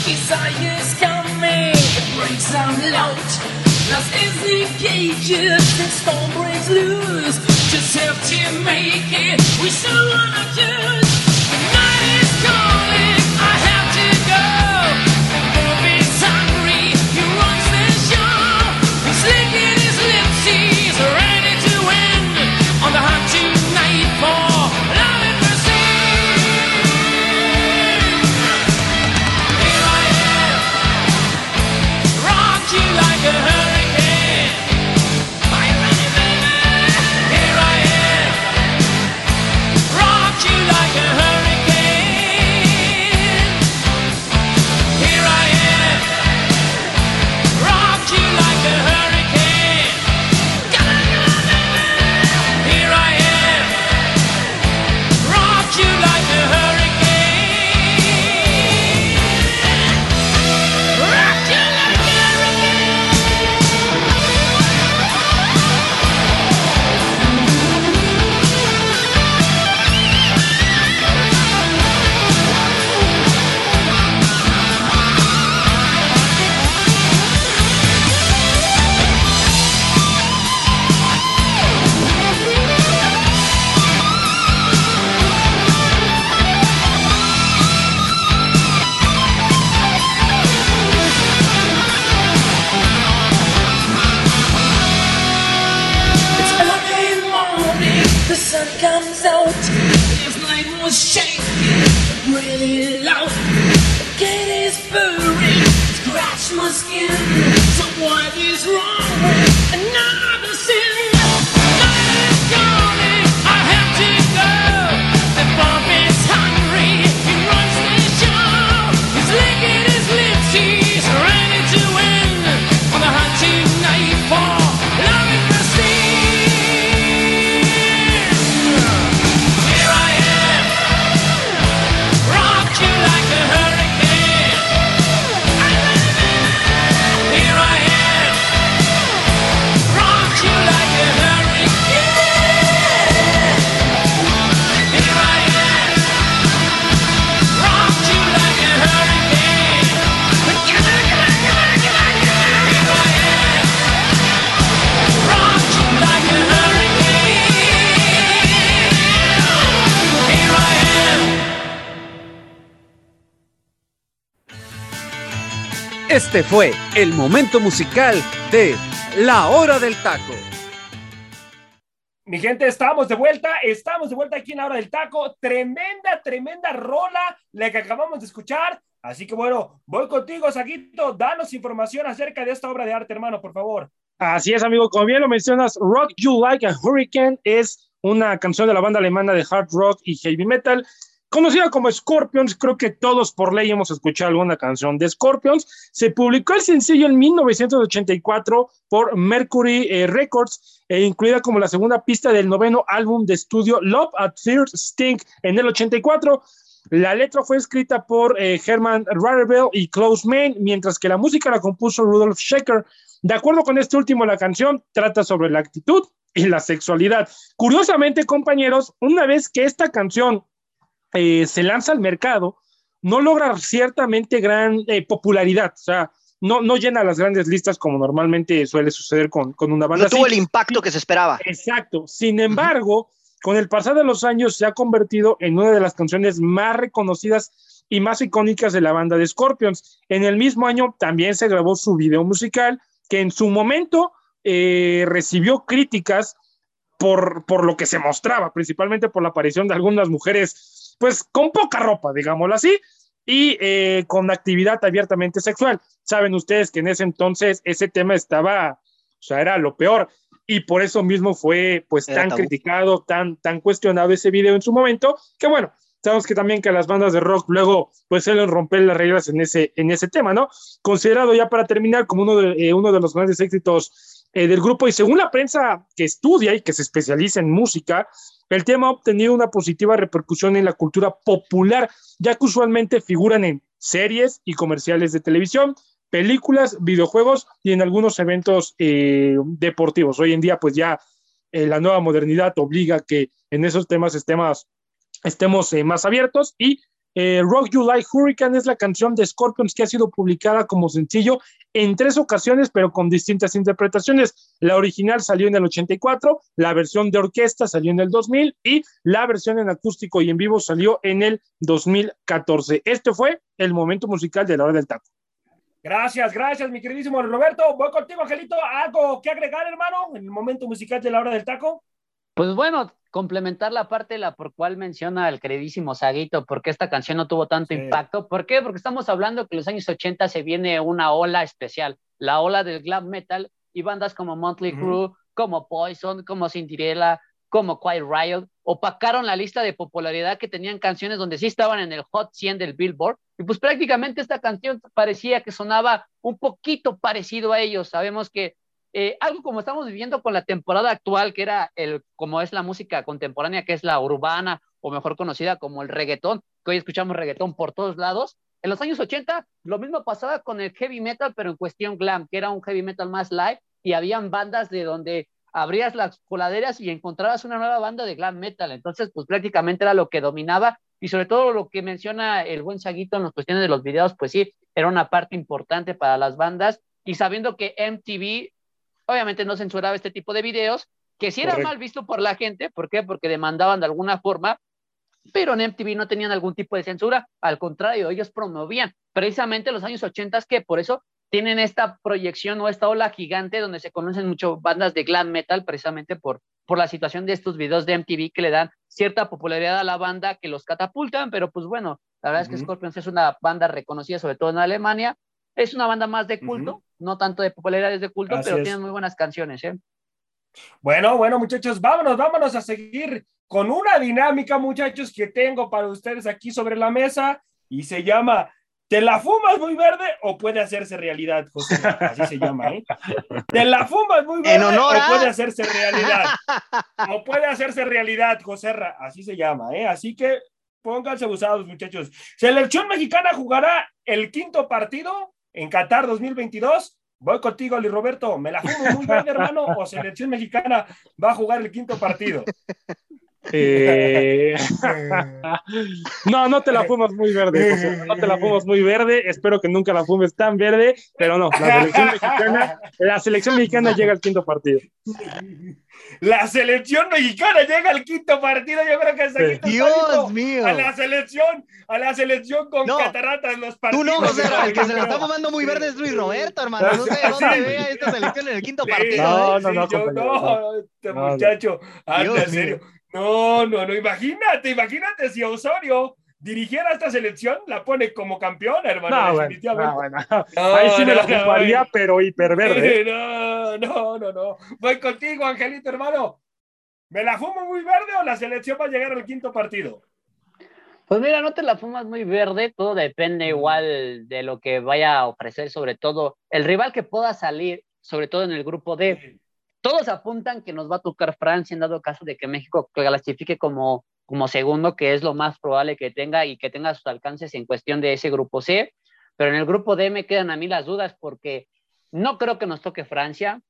Desire is coming, it breaks out loud. Lust is the cages, the storm breaks loose. Just have to make it, we still wanna choose. Este fue el momento musical de La Hora del Taco. Mi gente, estamos de vuelta, estamos de vuelta aquí en la hora del taco. Tremenda, tremenda rola la que acabamos de escuchar. Así que bueno, voy contigo, Saguito. Danos información acerca de esta obra de arte, hermano, por favor. Así es, amigo. Como bien lo mencionas, Rock You Like a Hurricane es una canción de la banda alemana de hard rock y heavy metal, conocida como Scorpions. Creo que todos por ley hemos escuchado alguna canción de Scorpions. Se publicó el sencillo en 1984 por Mercury eh, Records, e incluida como la segunda pista del noveno álbum de estudio Love at First Sting en el 84. La letra fue escrita por eh, Herman Rarebell y Klaus Mann, mientras que la música la compuso Rudolf Schecker. De acuerdo con este último, la canción trata sobre la actitud y la sexualidad. Curiosamente, compañeros, una vez que esta canción eh, se lanza al mercado, no logra ciertamente gran eh, popularidad, o sea, no, no llena las grandes listas como normalmente suele suceder con, con una banda No tuvo el impacto que se esperaba. Exacto. Sin embargo, con el pasar de los años se ha convertido en una de las canciones más reconocidas y más icónicas de la banda de Scorpions. En el mismo año también se grabó su video musical, que en su momento eh, recibió críticas por, por lo que se mostraba, principalmente por la aparición de algunas mujeres, pues con poca ropa, digámoslo así, y eh, con actividad abiertamente sexual. Saben ustedes que en ese entonces ese tema estaba, o sea, era lo peor y por eso mismo fue pues Era tan tabú. criticado, tan, tan cuestionado ese video en su momento, que bueno, sabemos que también que las bandas de rock luego pues suelen romper las reglas en ese, en ese tema, ¿no? Considerado ya para terminar como uno de, eh, uno de los grandes éxitos eh, del grupo y según la prensa que estudia y que se especializa en música, el tema ha obtenido una positiva repercusión en la cultura popular, ya que usualmente figuran en series y comerciales de televisión, películas, videojuegos y en algunos eventos eh, deportivos. Hoy en día, pues ya eh, la nueva modernidad obliga a que en esos temas estemos, eh, más abiertos y Eh, Rock You Like Hurricane es la canción de Scorpions que ha sido publicada como sencillo en tres ocasiones, pero con distintas interpretaciones. La original salió en el 84, la versión de orquesta salió en el 2000 y la versión en acústico y en vivo salió en el 2014. Este fue el momento musical de la hora del taco. Gracias, gracias, mi queridísimo Roberto. Voy contigo, Angelito. ¿Algo que agregar, hermano, en el momento musical de la hora del taco? Pues bueno, complementar la parte la por cual menciona el queridísimo Saguito, porque esta canción no tuvo tanto Sí. impacto. ¿Por qué? Porque estamos hablando que en los años 80 se viene una ola especial, la ola del glam metal y bandas como Ujú. Crue, como Poison, como Cinderella, como Quiet Riot, opacaron la lista de popularidad que tenían canciones donde sí estaban en el Hot 100 del Billboard. Y pues prácticamente esta canción parecía que sonaba un poquito parecido a ellos. Sabemos que eh, algo como estamos viviendo con la temporada actual, que era el, como es la música contemporánea, que es la urbana, o mejor conocida como el reggaetón, que hoy escuchamos reggaetón por todos lados. En los años 80, lo mismo pasaba con el heavy metal, pero en cuestión glam, que era un heavy metal más live, y habían bandas de donde abrías las coladeras y encontrabas una nueva banda de glam metal. Entonces, pues prácticamente era lo que dominaba, y sobre todo lo que menciona el buen Saguito en las cuestiones de los videos, pues sí, era una parte importante para las bandas, y sabiendo que MTV obviamente no censuraba este tipo de videos, que sí era Correcto. mal visto por la gente, ¿por qué? Porque demandaban de alguna forma, pero en MTV no tenían algún tipo de censura, al contrario, ellos promovían precisamente los años 80 que por eso tienen esta proyección o esta ola gigante donde se conocen mucho bandas de glam metal precisamente por, por la situación de estos videos de MTV que le dan cierta popularidad a la banda que los catapultan, pero pues bueno, la verdad es que. Scorpions es una banda reconocida sobre todo en Alemania, es una banda más de culto, no tanto de popularidad es de culto, Así pero es. tienen muy buenas canciones, ¿eh? Bueno, bueno, muchachos, vámonos, vámonos a seguir con una dinámica, muchachos, que tengo para ustedes aquí sobre la mesa y se llama ¿Te la fumas muy verde o puede hacerse realidad, José? Así se llama, ¿eh? ¿Te la fumas muy verde En honor o puede hacerse realidad? O puede hacerse realidad, José. Ra- Así se llama, ¿eh? Así que pónganse abusados, muchachos. Selección mexicana jugará el quinto partido en Qatar 2022. Voy contigo, Luis Roberto. ¿Me la fumo muy verde, hermano? ¿O selección mexicana va a jugar el quinto partido? Eh, no, no te la fumas muy verde, José, no te la fumas muy verde, espero que nunca la fumes tan verde, pero no, la selección mexicana, la selección mexicana llega al quinto partido. La selección mexicana llega al quinto partido. Yo creo que hasta aquí está Dios mío. A la selección, a la selección con No. cataratas en los Tú partidos. no, José, el que se la está fumando muy verde es Luis Roberto, hermano. No sé Sí. dónde vea esta selección en el quinto Sí, partido. No, ¿eh? no, no, sí, yo- no, este No, no. muchacho, anda, en serio. No, no, no, imagínate, imagínate si Osorio dirigiera esta selección, la pone como campeona, hermano, No, bueno, definitivamente. no, bueno. Ahí sí me la no, no, fumaría, no. pero hiperverde. No, no, no, no. Voy contigo, Angelito, hermano. ¿Me la fumo muy verde o la selección va a llegar al quinto partido? Pues mira, no te la fumas muy verde, todo depende igual de lo que vaya a ofrecer, sobre todo el rival que pueda salir, sobre todo en el grupo D. Todos apuntan que nos va a tocar Francia en dado caso de que México clasifique como, como segundo, que es lo más probable que tenga y que tenga sus alcances en cuestión de ese grupo C. Pero en el grupo D me quedan a mí las dudas porque no creo que nos toque Francia.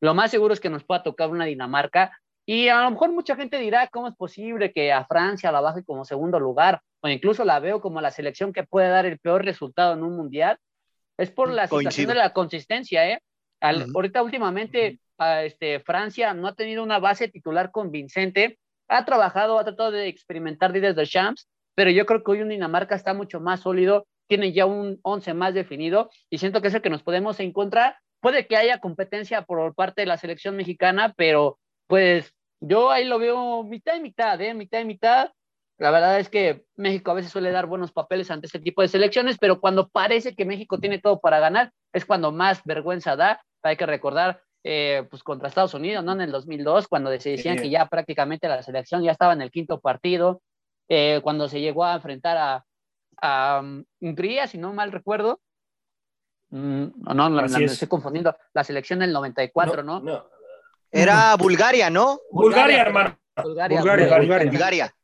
Lo más seguro es que nos pueda tocar una Dinamarca. Y a lo mejor mucha gente dirá, ¿cómo es posible que a Francia la baje como segundo lugar? O incluso la veo como la selección que puede dar el peor resultado en un mundial. Es por la situación Coincido. de la consistencia, ¿eh? Al- Ujú. Ahorita últimamente a, este, Francia no ha tenido una base titular convincente, ha trabajado, ha tratado de experimentar desde de Champs, pero yo creo que hoy un Dinamarca está mucho más sólido, tiene ya un 11 más definido y siento que es el que nos podemos encontrar. Puede que haya competencia por parte de la selección mexicana, pero pues yo ahí lo veo mitad y mitad, ¿eh? Mitad y mitad. La verdad es que México a veces suele dar buenos papeles ante este tipo de selecciones, pero cuando parece que México tiene todo para ganar, es cuando más vergüenza da. Hay que recordar, eh, pues contra Estados Unidos, ¿no? En el 2002, cuando se decían Sí. que ya prácticamente la selección ya estaba en el quinto partido, eh, cuando se llegó a enfrentar a, a um, Hungría, si no mal recuerdo. Mm, no, no, la- la- me es. estoy confundiendo. La selección del 94, ¿no? Era Bulgaria, ¿no? Bulgaria, hermano. Bulgaria, Bulgaria, Bulgaria. Bulgaria. Bulgaria.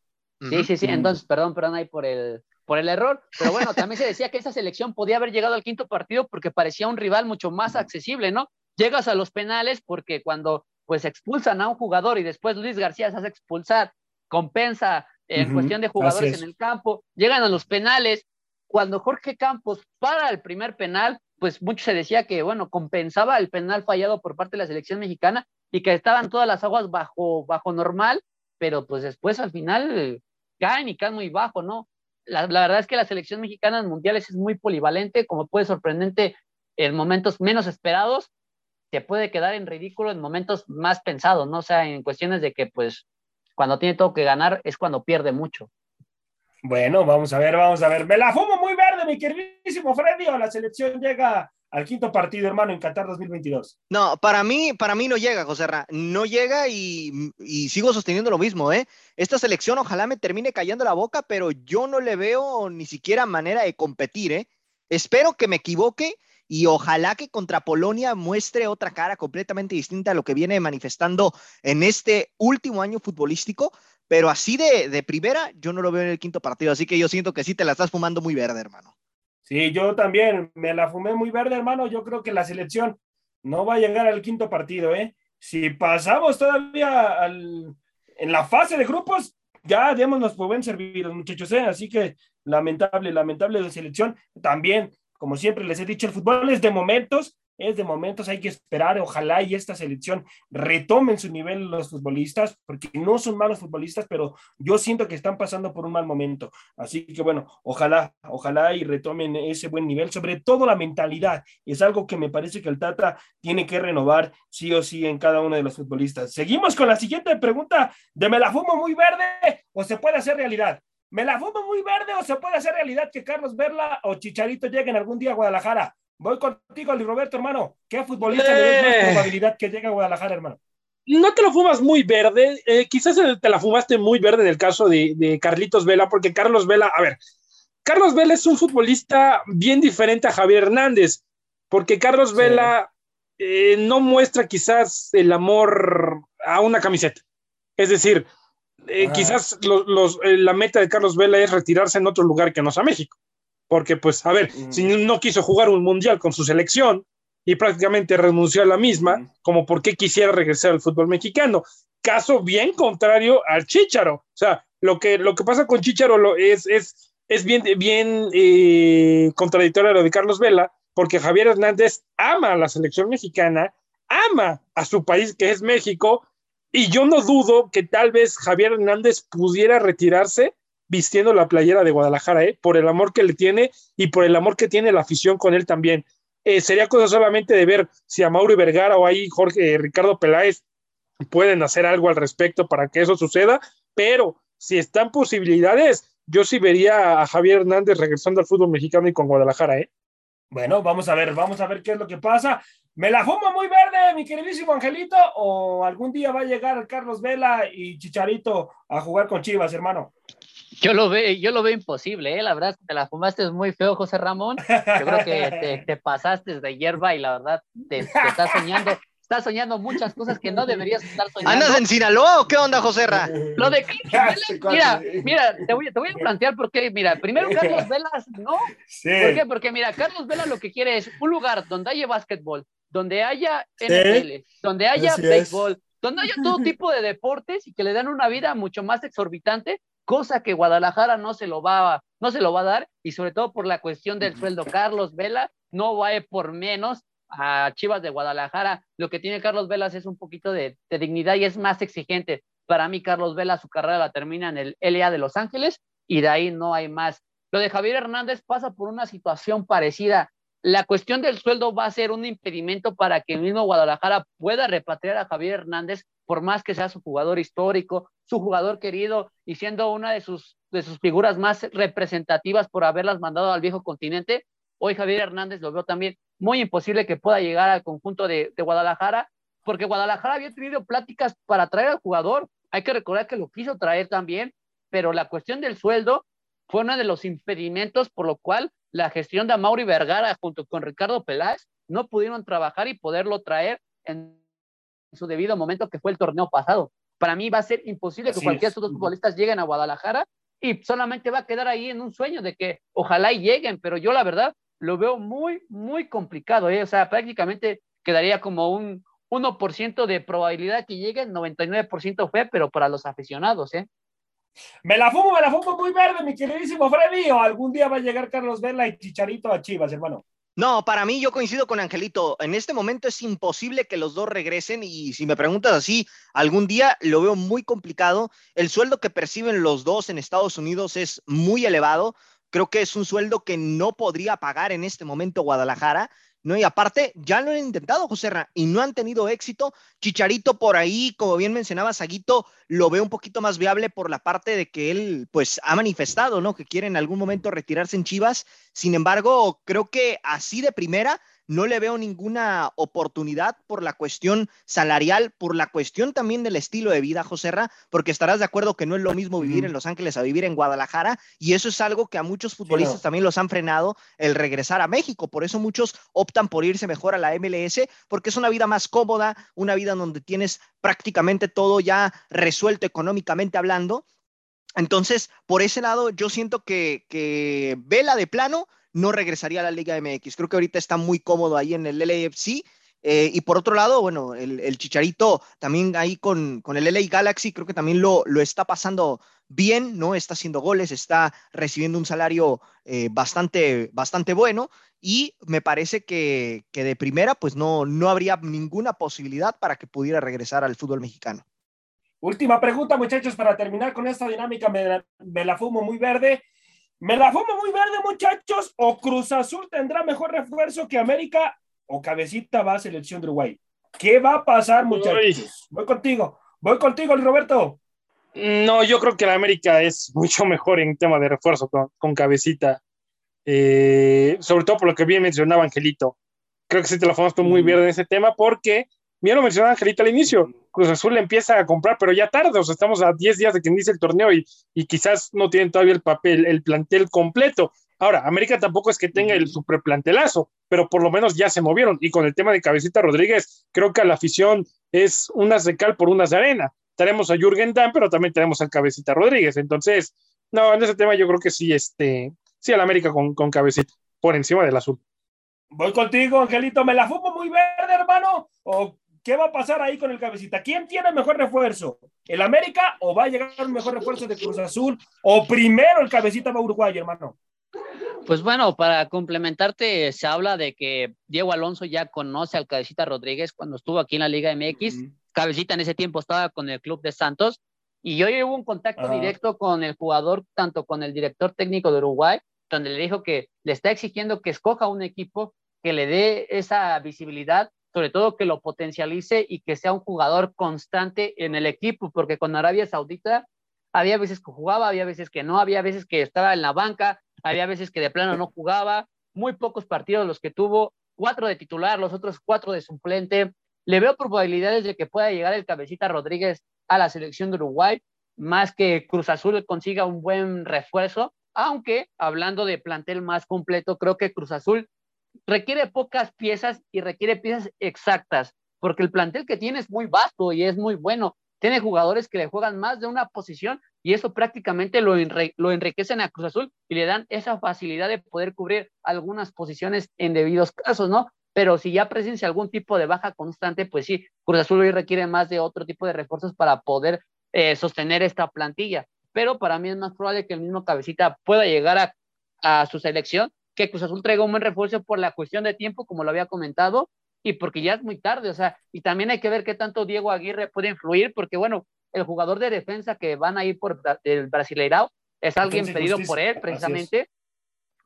Sí, sí, sí. Entonces, perdón, perdón ahí por el, por el error. Pero bueno, también se decía que esa selección podía haber llegado al quinto partido porque parecía un rival mucho más accesible, ¿no? Llegas a los penales porque cuando pues expulsan a un jugador y después Luis García se hace expulsar, compensa en cuestión de jugadores es. en el campo, llegan a los penales. Cuando Jorge Campos para el primer penal, pues mucho se decía que, bueno, compensaba el penal fallado por parte de la selección mexicana y que estaban todas las aguas bajo, bajo normal, pero pues después al final eh, caen y caen muy bajo, ¿no? La, la verdad es que la selección mexicana en mundiales es muy polivalente, como puede sorprendente en momentos menos esperados, se puede quedar en ridículo en momentos más pensados, ¿no? O sea, en cuestiones de que, pues, cuando tiene todo que ganar es cuando pierde mucho. Bueno, vamos a ver, vamos a ver. Me la fumo muy verde, mi queridísimo Freddy, o la selección llega al quinto partido, hermano, en Qatar 2022. No, para mí, para mí no llega, José Ra. No llega y, y sigo sosteniendo lo mismo, ¿eh? Esta selección ojalá me termine callando la boca, pero yo no le veo ni siquiera manera de competir, ¿eh? Espero que me equivoque y ojalá que contra Polonia muestre otra cara completamente distinta a lo que viene manifestando en este último año futbolístico, pero así de, de primera yo no lo veo en el quinto partido, así que yo siento que sí te la estás fumando muy verde, hermano. Sí, yo también me la fumé muy verde, hermano. Yo creo que la selección no va a llegar al quinto partido, ¿eh? Si pasamos todavía al, en la fase de grupos, ya démonos por buen servidos, muchachos, ¿eh? Así que lamentable, lamentable de selección. También, como siempre les he dicho, el fútbol es de momentos, es de momentos, hay que esperar, ojalá y esta selección retomen su nivel los futbolistas, porque no son malos futbolistas, pero yo siento que están pasando por un mal momento. Así que bueno, ojalá, ojalá y retomen ese buen nivel, sobre todo la mentalidad. Es algo que me parece que el Tata tiene que renovar sí o sí en cada uno de los futbolistas. Seguimos con la siguiente pregunta de ¿me la fumo muy verde o se puede hacer realidad? ¿Me la fumo muy verde o se puede hacer realidad que Carlos Verla o Chicharito lleguen algún día a Guadalajara? Voy contigo, Luis Roberto, hermano. ¿Qué futbolista le ves más Eh. probabilidad que llegue a Guadalajara, hermano? no te lo fumas muy verde, eh, quizás te la fumaste muy verde en el caso de, de Carlitos Vela, porque Carlos Vela, a ver, Carlos Vela es un futbolista bien diferente a Javier Hernández, porque Carlos Sí. Vela eh, no muestra quizás el amor a una camiseta. Es decir, eh, Ah. quizás los- eh, la meta de Carlos Vela es retirarse en otro lugar que no sea México. Porque, pues, a ver, Mm. si no quiso jugar un mundial con su selección y prácticamente renunció a la misma, Mm. como por qué quisiera regresar al fútbol mexicano. Caso bien contrario al Chicharo. O sea, lo que, lo que pasa con Chicharo lo, es, es, es bien, bien eh, contradictorio a lo de Carlos Vela, porque Javier Hernández ama a la selección mexicana, ama a su país que es México, y yo no dudo que tal vez Javier Hernández pudiera retirarse vistiendo la playera de Guadalajara, ¿eh? por el amor que le tiene y por el amor que tiene la afición con él también. Eh, sería cosa solamente de ver si a Mauro Vergara o ahí Jorge eh, Ricardo Peláez pueden hacer algo al respecto para que eso suceda, pero si están posibilidades, yo sí vería a Javier Hernández regresando al fútbol mexicano y con Guadalajara, ¿eh? Bueno, vamos a ver, vamos a ver qué es lo que pasa. ¿Me la fumo muy verde, mi queridísimo Angelito? ¿O algún día va a llegar Carlos Vela y Chicharito a jugar con Chivas, hermano? Yo lo veo, yo lo veo imposible, ¿eh? La verdad, te la fumaste muy feo, José Ramón. Yo creo que te, te pasaste de hierba y la verdad te, te estás soñando, estás soñando muchas cosas que no deberías estar soñando. ¿Andas en Sinaloa o qué onda, José Ra? Lo de Carlos Este Vela, mira, mira, te voy, te voy a plantear por qué. Mira, primero Carlos Vela, no. Sí. ¿Por qué? Porque mira, Carlos Vela lo que quiere es un lugar donde haya básquetbol, donde haya Sí. NFL, donde haya es. béisbol, donde haya todo tipo de deportes y que le dan una vida mucho más exorbitante, cosa que Guadalajara no se lo va a, no se lo va a dar y sobre todo por la cuestión del sueldo. Carlos Vela no va a ir por menos a Chivas de Guadalajara. Lo que tiene Carlos Velas es un poquito de, de dignidad y es más exigente. Para mí, Carlos Vela su carrera la termina en el LA de Los Ángeles y de ahí no hay más. Lo de Javier Hernández pasa por una situación parecida. La cuestión del sueldo va a ser un impedimento para que el mismo Guadalajara pueda repatriar a Javier Hernández, por más que sea su jugador histórico, su jugador querido y siendo una de sus, de sus figuras más representativas por haberlas mandado al viejo continente. Hoy Javier Hernández lo veo también muy imposible que pueda llegar al conjunto de, de Guadalajara, porque Guadalajara había tenido pláticas para traer al jugador. Hay que recordar que lo quiso traer también, pero la cuestión del sueldo fue uno de los impedimentos por lo cual la gestión de Mauri Vergara junto con Ricardo Peláez no pudieron trabajar y poderlo traer en su debido momento que fue el torneo pasado. Para mí va a ser imposible Así que cualquiera de estos dos futbolistas lleguen a Guadalajara y solamente va a quedar ahí en un sueño de que ojalá y lleguen, pero yo la verdad lo veo muy, muy complicado. ¿eh? O sea, prácticamente quedaría como un 1% de probabilidad que lleguen, 99% fue, pero para los aficionados, ¿eh? Me la fumo, me la fumo muy verde, mi queridísimo Freddy, o algún día va a llegar Carlos Vela y Chicharito a Chivas, hermano. No, para mí yo coincido con Angelito. En este momento es imposible que los dos regresen y si me preguntas así, algún día lo veo muy complicado. El sueldo que perciben los dos en Estados Unidos es muy elevado. Creo que es un sueldo que no podría pagar en este momento Guadalajara. ¿No? Y aparte, ya lo han intentado, José Ra, y no han tenido éxito. Chicharito por ahí, como bien mencionaba Saguito, lo veo un poquito más viable por la parte de que él, pues, ha manifestado, ¿no? Que quiere en algún momento retirarse en Chivas. Sin embargo, creo que así de primera no le veo ninguna oportunidad por la cuestión salarial, por la cuestión también del estilo de vida, Joserra, porque estarás de acuerdo que no es lo mismo vivir en Los Ángeles a vivir en Guadalajara, y eso es algo que a muchos futbolistas también los han frenado el regresar a México. Por eso muchos optan por irse mejor a la MLS, porque es una vida más cómoda, una vida donde tienes prácticamente todo ya resuelto económicamente hablando. Entonces, por ese lado, yo siento que, que Vela de plano no regresaría a la Liga MX. Creo que ahorita está muy cómodo ahí en el LAFC. eh, y por otro lado, bueno, el, el Chicharito también ahí con, con el LA Galaxy, creo que también lo, lo está pasando bien, ¿no? Está haciendo goles, está recibiendo un salario eh, bastante, bastante bueno. Y me parece que, que de primera, pues no, no habría ninguna posibilidad para que pudiera regresar al fútbol mexicano. Última pregunta, muchachos, para terminar con esta dinámica. Me, me la fumo muy verde. ¿Me la fumo muy verde, muchachos? ¿O Cruz Azul tendrá mejor refuerzo que América? ¿O Cabecita va a selección de Uruguay? ¿Qué va a pasar, muchachos? Voy contigo. Voy contigo, Roberto. No, yo creo que la América es mucho mejor en tema de refuerzo con, con cabecita. Eh, sobre todo por lo que bien mencionaba Angelito. Creo que sí te la fumaste muy bien en ese tema porque, bien lo mencionaba Angelito al inicio, Cruz Azul empieza a comprar, pero ya tarde, o sea, estamos a 10 días de que inicie el torneo y, y quizás no tienen todavía el papel, el plantel completo. Ahora, América tampoco es que tenga el superplantelazo, pero por lo menos ya se movieron. Y con el tema de Cabecita Rodríguez, creo que a la afición es unas de cal por unas de arena. Tenemos a Jürgen Damm, pero también tenemos al Cabecita Rodríguez. Entonces, no, en ese tema yo creo que sí, este, sí, al América con, con Cabecita, por encima del azul. Voy contigo, Angelito. ¿Me la fumo muy verde, hermano? ¿O qué va a pasar ahí con el cabecita? ¿Quién tiene mejor refuerzo? ¿El América o va a llegar un mejor refuerzo de Cruz Azul? ¿O primero el cabecita va a Uruguay, hermano? Pues bueno, para complementarte, se habla de que Diego Alonso ya conoce al Cabecita Rodríguez cuando estuvo aquí en la Liga MX. Cabecita en ese tiempo estaba con el club de Santos y hoy hubo un contacto Ajá. directo con el jugador, tanto con el director técnico de Uruguay, donde le dijo que le está exigiendo que escoja un equipo que le dé esa visibilidad, sobre todo que lo potencialice y que sea un jugador constante en el equipo, porque con Arabia Saudita había veces que jugaba, había veces que no, había veces que estaba en la banca, había veces que de plano no jugaba, muy pocos partidos los que tuvo, cuatro de titular, los otros cuatro de suplente. Le veo probabilidades de que pueda llegar el cabecita Rodríguez a la selección de Uruguay, más que Cruz Azul consiga un buen refuerzo, aunque hablando de plantel más completo, creo que Cruz Azul requiere pocas piezas y requiere piezas exactas, porque el plantel que tiene es muy vasto y es muy bueno. Tiene jugadores que le juegan más de una posición y eso prácticamente lo, enre lo enriquecen a Cruz Azul y le dan esa facilidad de poder cubrir algunas posiciones en debidos casos, ¿no? Pero si ya presencia algún tipo de baja constante, pues sí, Cruz Azul hoy requiere más de otro tipo de refuerzos para poder eh, sostener esta plantilla. Pero para mí es más probable que el mismo Cabecita pueda llegar a, a su selección, que Cruz Azul traiga un buen refuerzo por la cuestión de tiempo, como lo había comentado, y porque ya es muy tarde, o sea, y también hay que ver qué tanto Diego Aguirre puede influir, porque bueno, el jugador de defensa que van a ir por el Brasileirao es alguien y pedido Justicia, por él precisamente,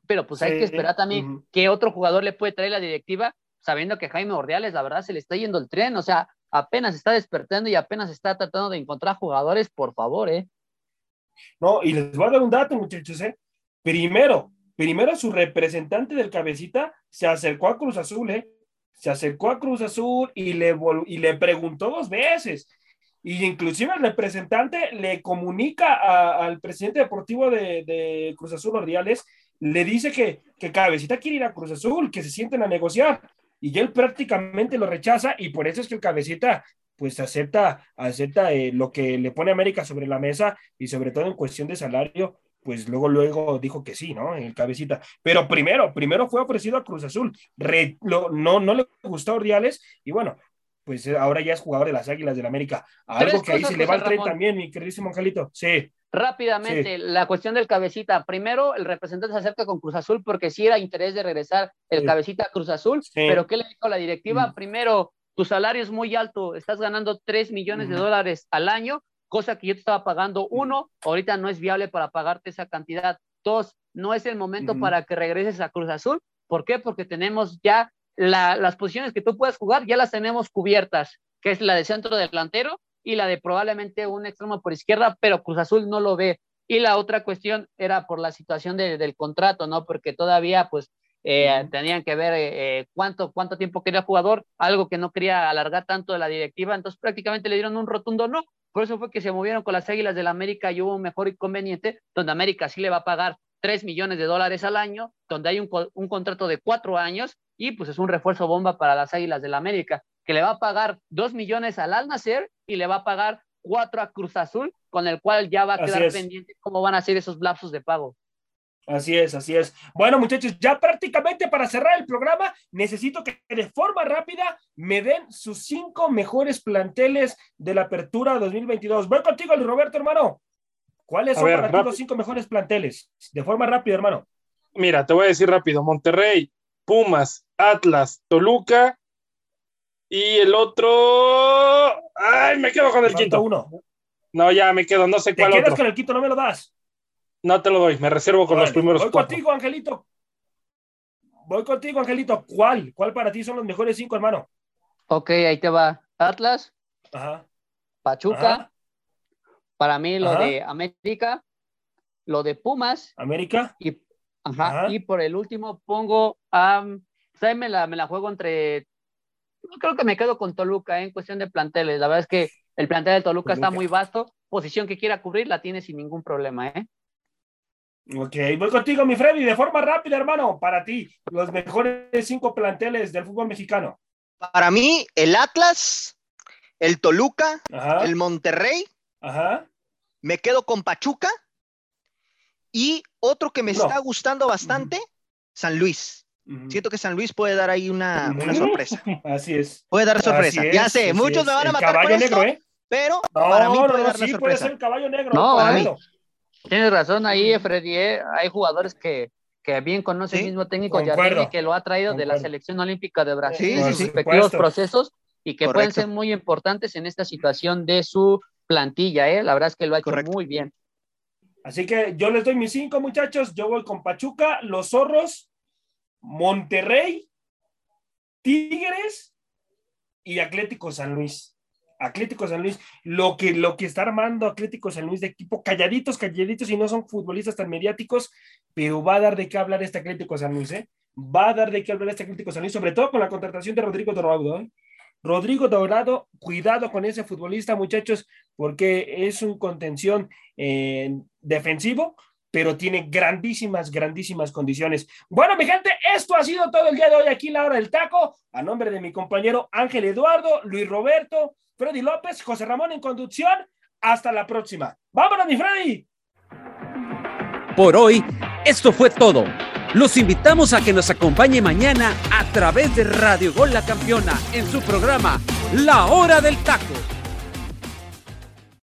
pero pues hay Sí, que esperar también ujú. qué otro jugador le puede traer la directiva, sabiendo que Jaime Ordiales, la verdad, se le está yendo el tren, o sea, apenas está despertando y apenas está tratando de encontrar jugadores, por favor, ¿eh? No, y les voy a dar un dato, muchachos, ¿eh? Primero, primero su representante del cabecita se acercó a Cruz Azul, ¿eh? Se acercó a Cruz Azul y le, y le preguntó dos veces. Y inclusive el representante le comunica al presidente deportivo de, de Cruz Azul, Ordiales, le dice que, que Cabecita quiere ir a Cruz Azul, que se sienten a negociar. Y él prácticamente lo rechaza y por eso es que el Cabecita pues acepta, acepta eh, lo que le pone América sobre la mesa y sobre todo en cuestión de salario, pues luego, luego dijo que sí, ¿no? En el cabecita. Pero primero, primero fue ofrecido a Cruz Azul. Re- lo- no, no le gustó a Ordiales y bueno, pues eh, ahora ya es jugador de las Águilas del América. Algo que ahí se le va al tren también, mi queridísimo Angelito. Sí, Rápidamente, la cuestión del cabecita. Primero, el representante se acerca con Cruz Azul porque sí era interés de regresar el Sí. cabecita a Cruz Azul, Sí. pero ¿qué le dijo la directiva? Mm. Primero, tu salario es muy alto, estás ganando 3 millones de Ujú. dólares al año, cosa que yo te estaba pagando uno, ahorita no es viable para pagarte esa cantidad. Dos, no es el momento para que regreses a Cruz Azul. ¿Por qué? Porque tenemos ya la- las posiciones que tú puedes jugar, ya las tenemos cubiertas, que es la de centro delantero y la de probablemente un extremo por izquierda, pero Cruz Azul no lo ve. Y la otra cuestión era por la situación de- del contrato, ¿no? Porque todavía, pues, eh, tenían que ver eh, eh, cuánto, cuánto tiempo quería el jugador, algo que no quería alargar tanto de la directiva, entonces prácticamente le dieron un rotundo no. Por eso fue que se movieron con las Águilas del América y hubo un mejor inconveniente, donde América sí le va a pagar 3 millones de dólares al año, donde hay un, un contrato de cuatro años y pues es un refuerzo bomba para las Águilas del América, que le va a pagar 2 millones al Al Nacer y le va a pagar 4 a Cruz Azul, con el cual ya va a Así quedar es. pendiente cómo van a ser esos lapsos de pago. Así es, así es. Bueno, muchachos, ya prácticamente para cerrar el programa, necesito que de forma rápida me den sus cinco mejores planteles de la apertura 2022. Voy contigo, Luis Roberto, hermano. ¿Cuáles son ver, para ti los cinco mejores planteles? De forma rápida, hermano. Mira, te voy a decir rápido: Monterrey, Pumas, Atlas, Toluca y el otro. ¡Ay! Me quedo con el Falta quinto. uno. No, ya me quedo, no sé Te cuál quedas otro. con el quito, no me lo das. No te lo doy, me reservo con los primeros Voy cuatro. contigo, Angelito. Voy contigo, Angelito. ¿Cuál? ¿Cuál para ti son los mejores cinco, hermano? Ok, ahí te va. Atlas, Ajá. Pachuca, Ajá. para mí lo Ajá. de América, lo de Pumas América. y, ajá, Ajá. y por el último pongo a... ahí me la, me la juego entre... Yo creo que me quedo con Toluca ¿eh? en cuestión de planteles. La verdad es que el plantel de Toluca, está Toluca. muy vasto. Posición que quiera cubrir la tiene sin ningún problema. ¿eh? Ok, voy contigo, mi Freddy, de forma rápida, hermano. Para ti, los mejores cinco planteles del fútbol mexicano. Para mí, el Atlas, el Toluca, Ajá. el Monterrey, Ajá. me quedo con Pachuca y otro que me No. está gustando bastante, San Luis. Siento que San Luis puede dar ahí una, sorpresa. Así es. Puede dar sorpresa. Ya sé, muchos es. me van a El matar Caballo con negro, esto, ¿eh? pero No, para mí puede no, dar sí, puede ser el caballo negro. No, correcto. Tienes razón ahí, Freddy. ¿eh? Hay jugadores que, que bien conoce Sí, el mismo técnico Jardine que lo ha traído de la selección olímpica de Brasil Sí, sus sí. respectivos procesos y que pueden ser muy importantes en esta situación de su plantilla. ¿eh? La verdad es que lo ha hecho Correcto. muy bien. Así que yo les doy mis cinco, muchachos. Yo voy con Pachuca, Los Zorros, Monterrey, Tigres y Atlético San Luis. Atlético San Luis, lo que, lo que está armando Atlético San Luis de equipo, calladitos, calladitos y no son futbolistas tan mediáticos, pero va a dar de qué hablar este Atlético San Luis, ¿eh? Va a dar de qué hablar este Atlético San Luis, sobre todo con la contratación de Rodrigo Dorado, ¿eh? Rodrigo Dorado, cuidado con ese futbolista, muchachos, porque es un contención eh, defensivo, pero tiene grandísimas, grandísimas condiciones. Bueno, mi gente, esto ha sido todo el día de hoy aquí la hora del taco. A nombre de mi compañero Ángel Eduardo, Luis Roberto, Freddy López, José Ramón en conducción. Hasta la próxima. Vámonos, mi Freddy. Por hoy, esto fue todo. Los invitamos a que nos acompañe mañana a través de Radio Gol La Campeona en su programa La Hora del Taco.